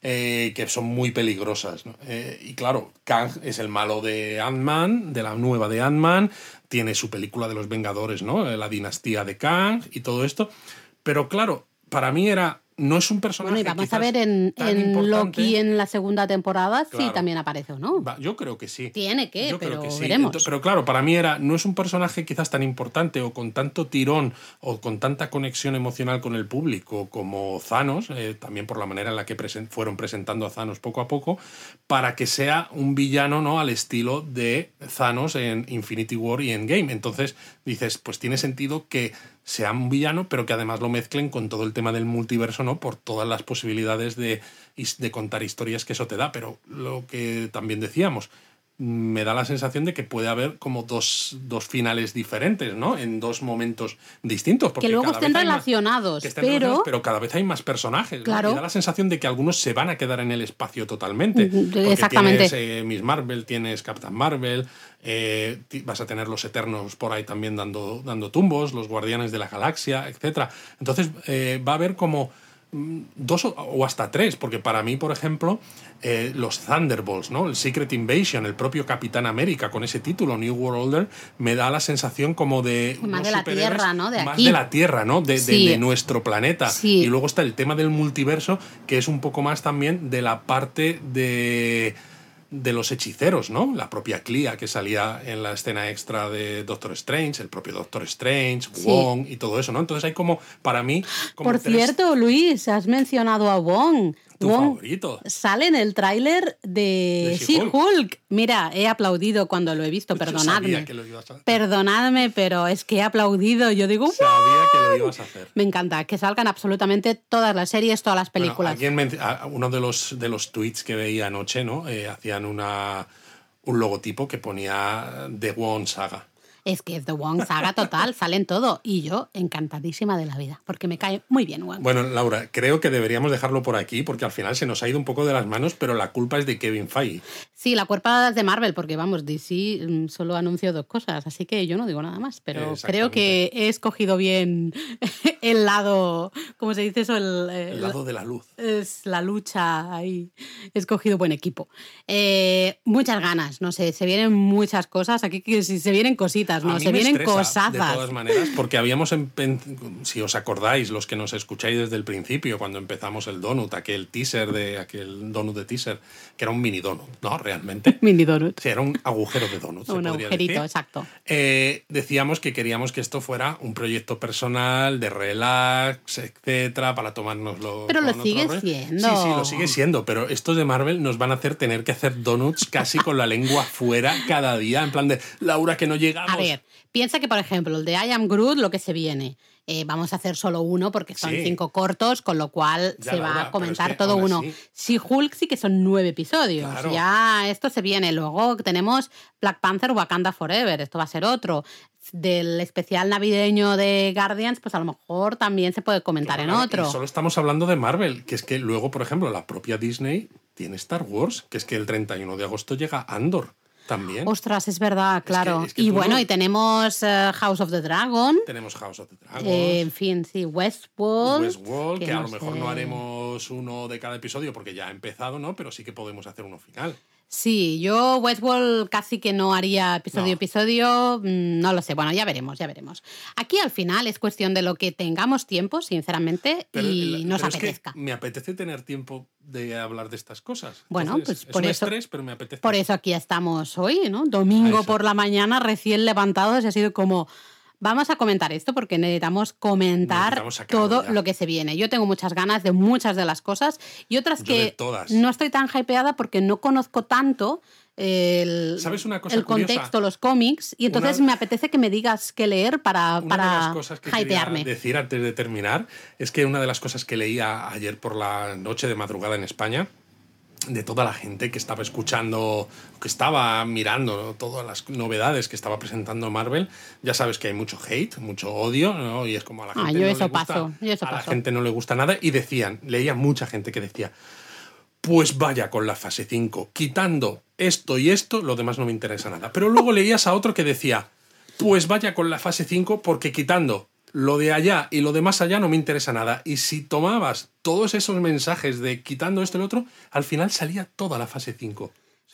Eh, que son muy peligrosas. Eh, y claro, Kang es el malo de Ant-Man, de la nueva de Ant-Man, tiene su película de los Vengadores, ¿no? La dinastía de Kang y todo esto. Pero claro, para mí era no es un personaje. Bueno, y vamos a ver en, Loki en la segunda temporada si también aparece o no. yo creo que sí. Tiene que, pero veremos. pero claro, para mí era, no es un personaje quizás tan importante o con tanto tirón o con tanta conexión emocional con el público como Thanos, eh, también por la manera en la que fueron presentando a Thanos poco a poco, para que sea un villano ¿no? al estilo de Thanos en Infinity War y en Game. Entonces dices, pues tiene sentido que sea un villano, pero que además lo mezclen con todo el tema del multiverso, ¿no? Por todas las posibilidades de, de contar historias que eso te da. Pero lo que también decíamos, me da la sensación de que puede haber como dos, finales diferentes, ¿no? En dos momentos distintos. que luego estén relacionados, pero... pero cada vez hay más personajes. Claro. Me da la sensación de que algunos se van a quedar en el espacio totalmente. Exactamente. Tienes eh, Miss Marvel, tienes Captain Marvel, eh, vas a tener los Eternos por ahí también dando, dando tumbos, los Guardianes de la Galaxia, etc. Entonces eh, va a haber como dos o hasta tres, porque para mí, por ejemplo, eh, los Thunderbolts, ¿no? El Secret Invasion, el propio Capitán América con ese título, New World Order, me da la sensación como de... Más de la Tierra, ¿no? De más de la Tierra, ¿no? De, nuestro planeta. Y luego está el tema del multiverso, que es un poco más también de la parte de de los hechiceros, ¿no? La propia Clea que salía en la escena extra de Doctor Strange, el propio Doctor Strange, Wong y todo eso, ¿no? Entonces hay como, para mí... Por cierto, Luis, has mencionado a Wong tu favorito. Sale en el tráiler de, She-Hulk. Mira, he aplaudido cuando lo he visto, perdonadme. Perdonadme, pero es que he aplaudido. Yo digo, sabía que lo ibas a hacer. Me encanta que salgan absolutamente todas las series, todas las películas. uno de los, de los tweets que veía anoche, ¿no? Eh, hacían una, un logotipo que ponía The One Saga es que es The Wong Saga total, salen todo. Y yo encantadísima de la vida, porque me cae muy bien Wong. Bueno, Laura, creo que deberíamos dejarlo por aquí, porque al final se nos ha ido un poco de las manos, pero la culpa es de Kevin Feige. Sí, la culpa es de Marvel, porque vamos, DC mm, solo anunció dos cosas, así que yo no digo nada más, pero creo que he escogido bien <laughs> el lado, ¿cómo se dice eso? El, lado de la luz. Es la lucha ahí. He escogido buen equipo. Eh, muchas ganas, no sé, se vienen muchas cosas, aquí se vienen cositas no se vienen cosas. De todas maneras, porque habíamos, si os acordáis, los que nos escucháis desde el principio, cuando empezamos el donut, aquel teaser de aquel donut de teaser, que era un mini donut, ¿no? Realmente. <laughs> mini donut. Sí, era un agujero de donut. un agujerito, exacto. Eh, decíamos que queríamos que esto fuera un proyecto personal, de relax, etcétera, para tomárnoslo. Pero lo sigue siendo. Sí, sí, lo sigue siendo, pero estos de Marvel nos van a hacer tener que hacer donuts casi con la lengua fuera cada día, en plan de Laura, que no llegamos piensa que, por ejemplo, el de I Am Groot, lo que se viene. Eh, vamos a hacer solo uno porque son cinco cortos, con lo cual se va a comentar todo uno. Si Hulk sí que son nueve episodios. Ya esto se viene. Luego tenemos Black Panther Wakanda Forever. Esto va a ser otro. Del especial navideño de Guardians, pues a lo mejor también se puede comentar en otro. solo estamos hablando de Marvel, que es que luego, por ejemplo, la propia Disney tiene Star Wars, que es que el 31 de agosto llega Andor. También. Ostras, es verdad, claro. y bueno, y tenemos eh, House of the Dragon. Tenemos House of the Dragon. Eh, en fin, sí, Westworld. Westworld, que, a lo mejor no haremos uno de cada episodio porque ya ha empezado, ¿no? Pero sí que podemos hacer uno final. Sí, yo Westworld casi que no haría episodio a episodio, mm, no lo sé, bueno, ya veremos, ya veremos. Aquí al final es cuestión de lo que tengamos tiempo, sinceramente, y nos apetezca. me apetece tener tiempo de hablar de estas cosas. Bueno, pues por un eso. Estrés, pero me apetece. Por eso aquí estamos hoy, ¿no? Domingo por la mañana, recién levantados, y ha sido como Vamos a comentar esto porque necesitamos comentar todo lo que se viene. Yo tengo muchas ganas de muchas de las cosas y otras que no estoy tan hypeada porque no conozco tanto el, el contexto, los cómics, y entonces me apetece que me digas qué leer para, para de las cosas que hypearme. decir antes de terminar es que una de las cosas que leía ayer por la noche de madrugada en España de toda la gente que estaba escuchando, que estaba mirando todas las novedades que estaba presentando Marvel. Ya sabes que hay mucho hate, mucho odio, ¿no? Y es como a la ah, gente, no, le gusta, a la gente no le gusta nada. Y decían, leía mucha gente que decía, pues vaya con la fase 5, quitando esto y esto, lo demás no me interesa nada. Pero luego leías a otro que decía, pues vaya con la fase 5 porque quitando lo de allá y lo de más allá no me interesa nada. Y si tomabas todos esos mensajes de quitando esto y lo otro, al final salía toda la fase 5.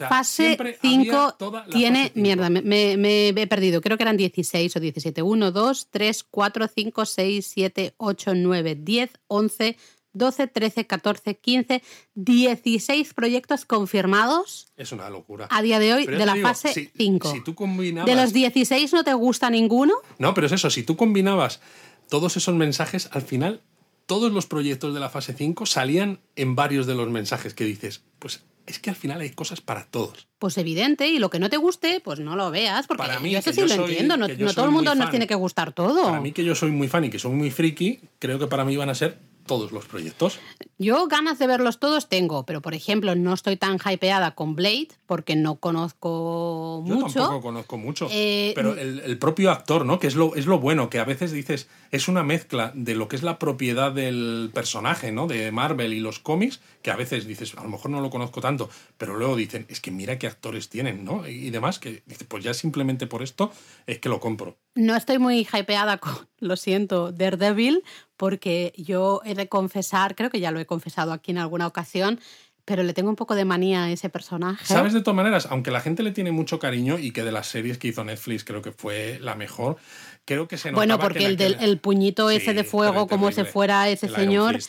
fase 5 tiene. Mierda, me, me, he perdido. Creo que eran 16 o 17. 1, 2, 3, 4, 5, 6, 7, 8, 9, 10, 11, 12, 13, 14, 15, 16 proyectos confirmados. Es una locura. A día de hoy, de la fase 5. Si, tú combinabas... ¿De los 16 no te gusta ninguno? No, pero es eso, si tú combinabas todos esos mensajes, al final todos los proyectos de la fase 5 salían en varios de los mensajes que dices, pues es que al final hay cosas para todos. Pues evidente, y lo que no te guste, pues no lo veas, porque para mí, yo eso sí lo entiendo, no, no todo el mundo nos tiene que gustar todo. Para mí que yo soy muy fan y que soy muy friki, creo que para mí van a ser todos los proyectos. Yo ganas de verlos todos tengo, pero por ejemplo no estoy tan hypeada con Blade porque no conozco mucho. Yo tampoco conozco mucho. Eh, pero el, propio actor, ¿no? Que es lo, es lo bueno, que a veces dices, es una mezcla de lo que es la propiedad del personaje, ¿no? De Marvel y los cómics, que a veces dices, a lo mejor no lo conozco tanto, pero luego dicen, es que mira qué actores tienen, ¿no? Y demás, que dice, pues ya simplemente por esto es que lo compro. No estoy muy hypeada <laughs> con, lo siento, Daredevil, porque yo he de confesar, creo que ya lo he confesado aquí en alguna ocasión, pero le tengo un poco de manía a ese personaje. ¿Sabes de todas maneras? Aunque la gente le tiene mucho cariño y que de las series que hizo Netflix creo que fue la mejor, creo que se Bueno, porque el, del, el puñito ese de fuego, como se fuera ese señor,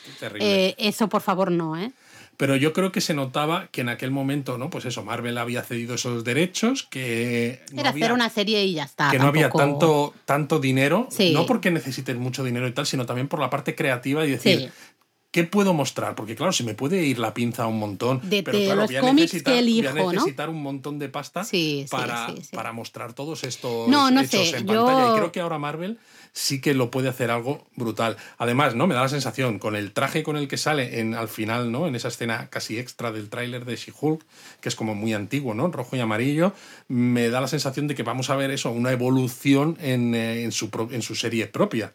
eh, eso por favor no, ¿eh? Pero yo creo que se notaba que en aquel momento, ¿no? Pues eso, Marvel había cedido esos derechos, que... Era hacer una serie y ya está. Que no había tanto, tanto dinero, no porque necesiten mucho dinero y tal, sino también por la parte creativa y decir, ¿qué puedo mostrar? Porque claro, se me puede ir la pinza un montón. De, pero claro, los cómics que elijo, voy a necesitar un montón de pasta para, para mostrar todos estos no, no hechos en pantalla. Y creo que ahora Marvel sí que lo puede hacer algo brutal. Además, ¿no? Me da la sensación, con el traje con el que sale en, al final, ¿no? En esa escena casi extra del tráiler de She-Hulk, que es como muy antiguo, ¿no? Rojo y amarillo, me da la sensación de que vamos a ver eso, una evolución en, eh, en, su, en su serie propia.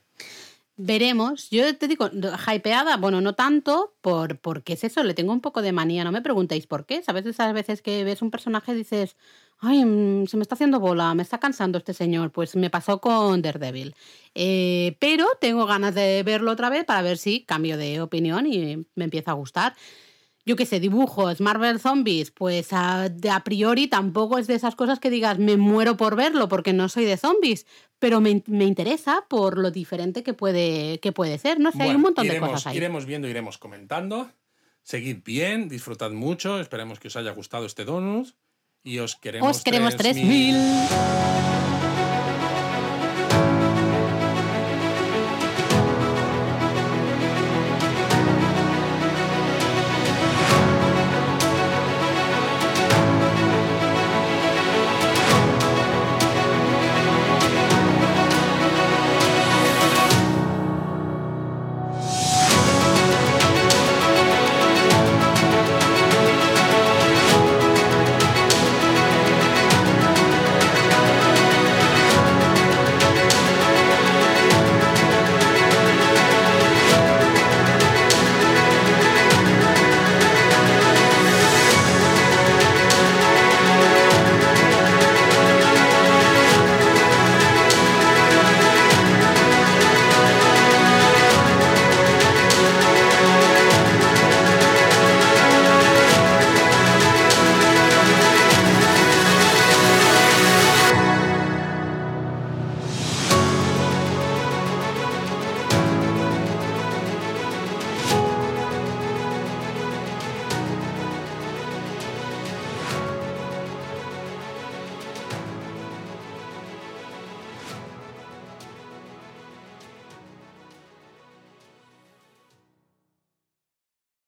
Veremos. Yo te digo, hypeada, bueno, no tanto, por, porque es eso, le tengo un poco de manía. No me preguntéis por qué. ¿Sabes? Esas veces que ves un personaje dices, ay, mm, se me está haciendo bola, me está cansando este señor. Pues me pasó con Daredevil. Eh, pero tengo ganas de verlo otra vez para ver si cambio de opinión y me empieza a gustar yo qué sé, dibujos, Marvel Zombies, pues a, priori tampoco es de esas cosas que digas me muero por verlo porque no soy de zombies, pero me, interesa por lo diferente que puede, que puede ser. No sé, hay un montón de cosas ahí. Iremos viendo, iremos comentando. Seguid bien, disfrutad mucho, esperemos que os haya gustado este donut y os queremos, os queremos 3000.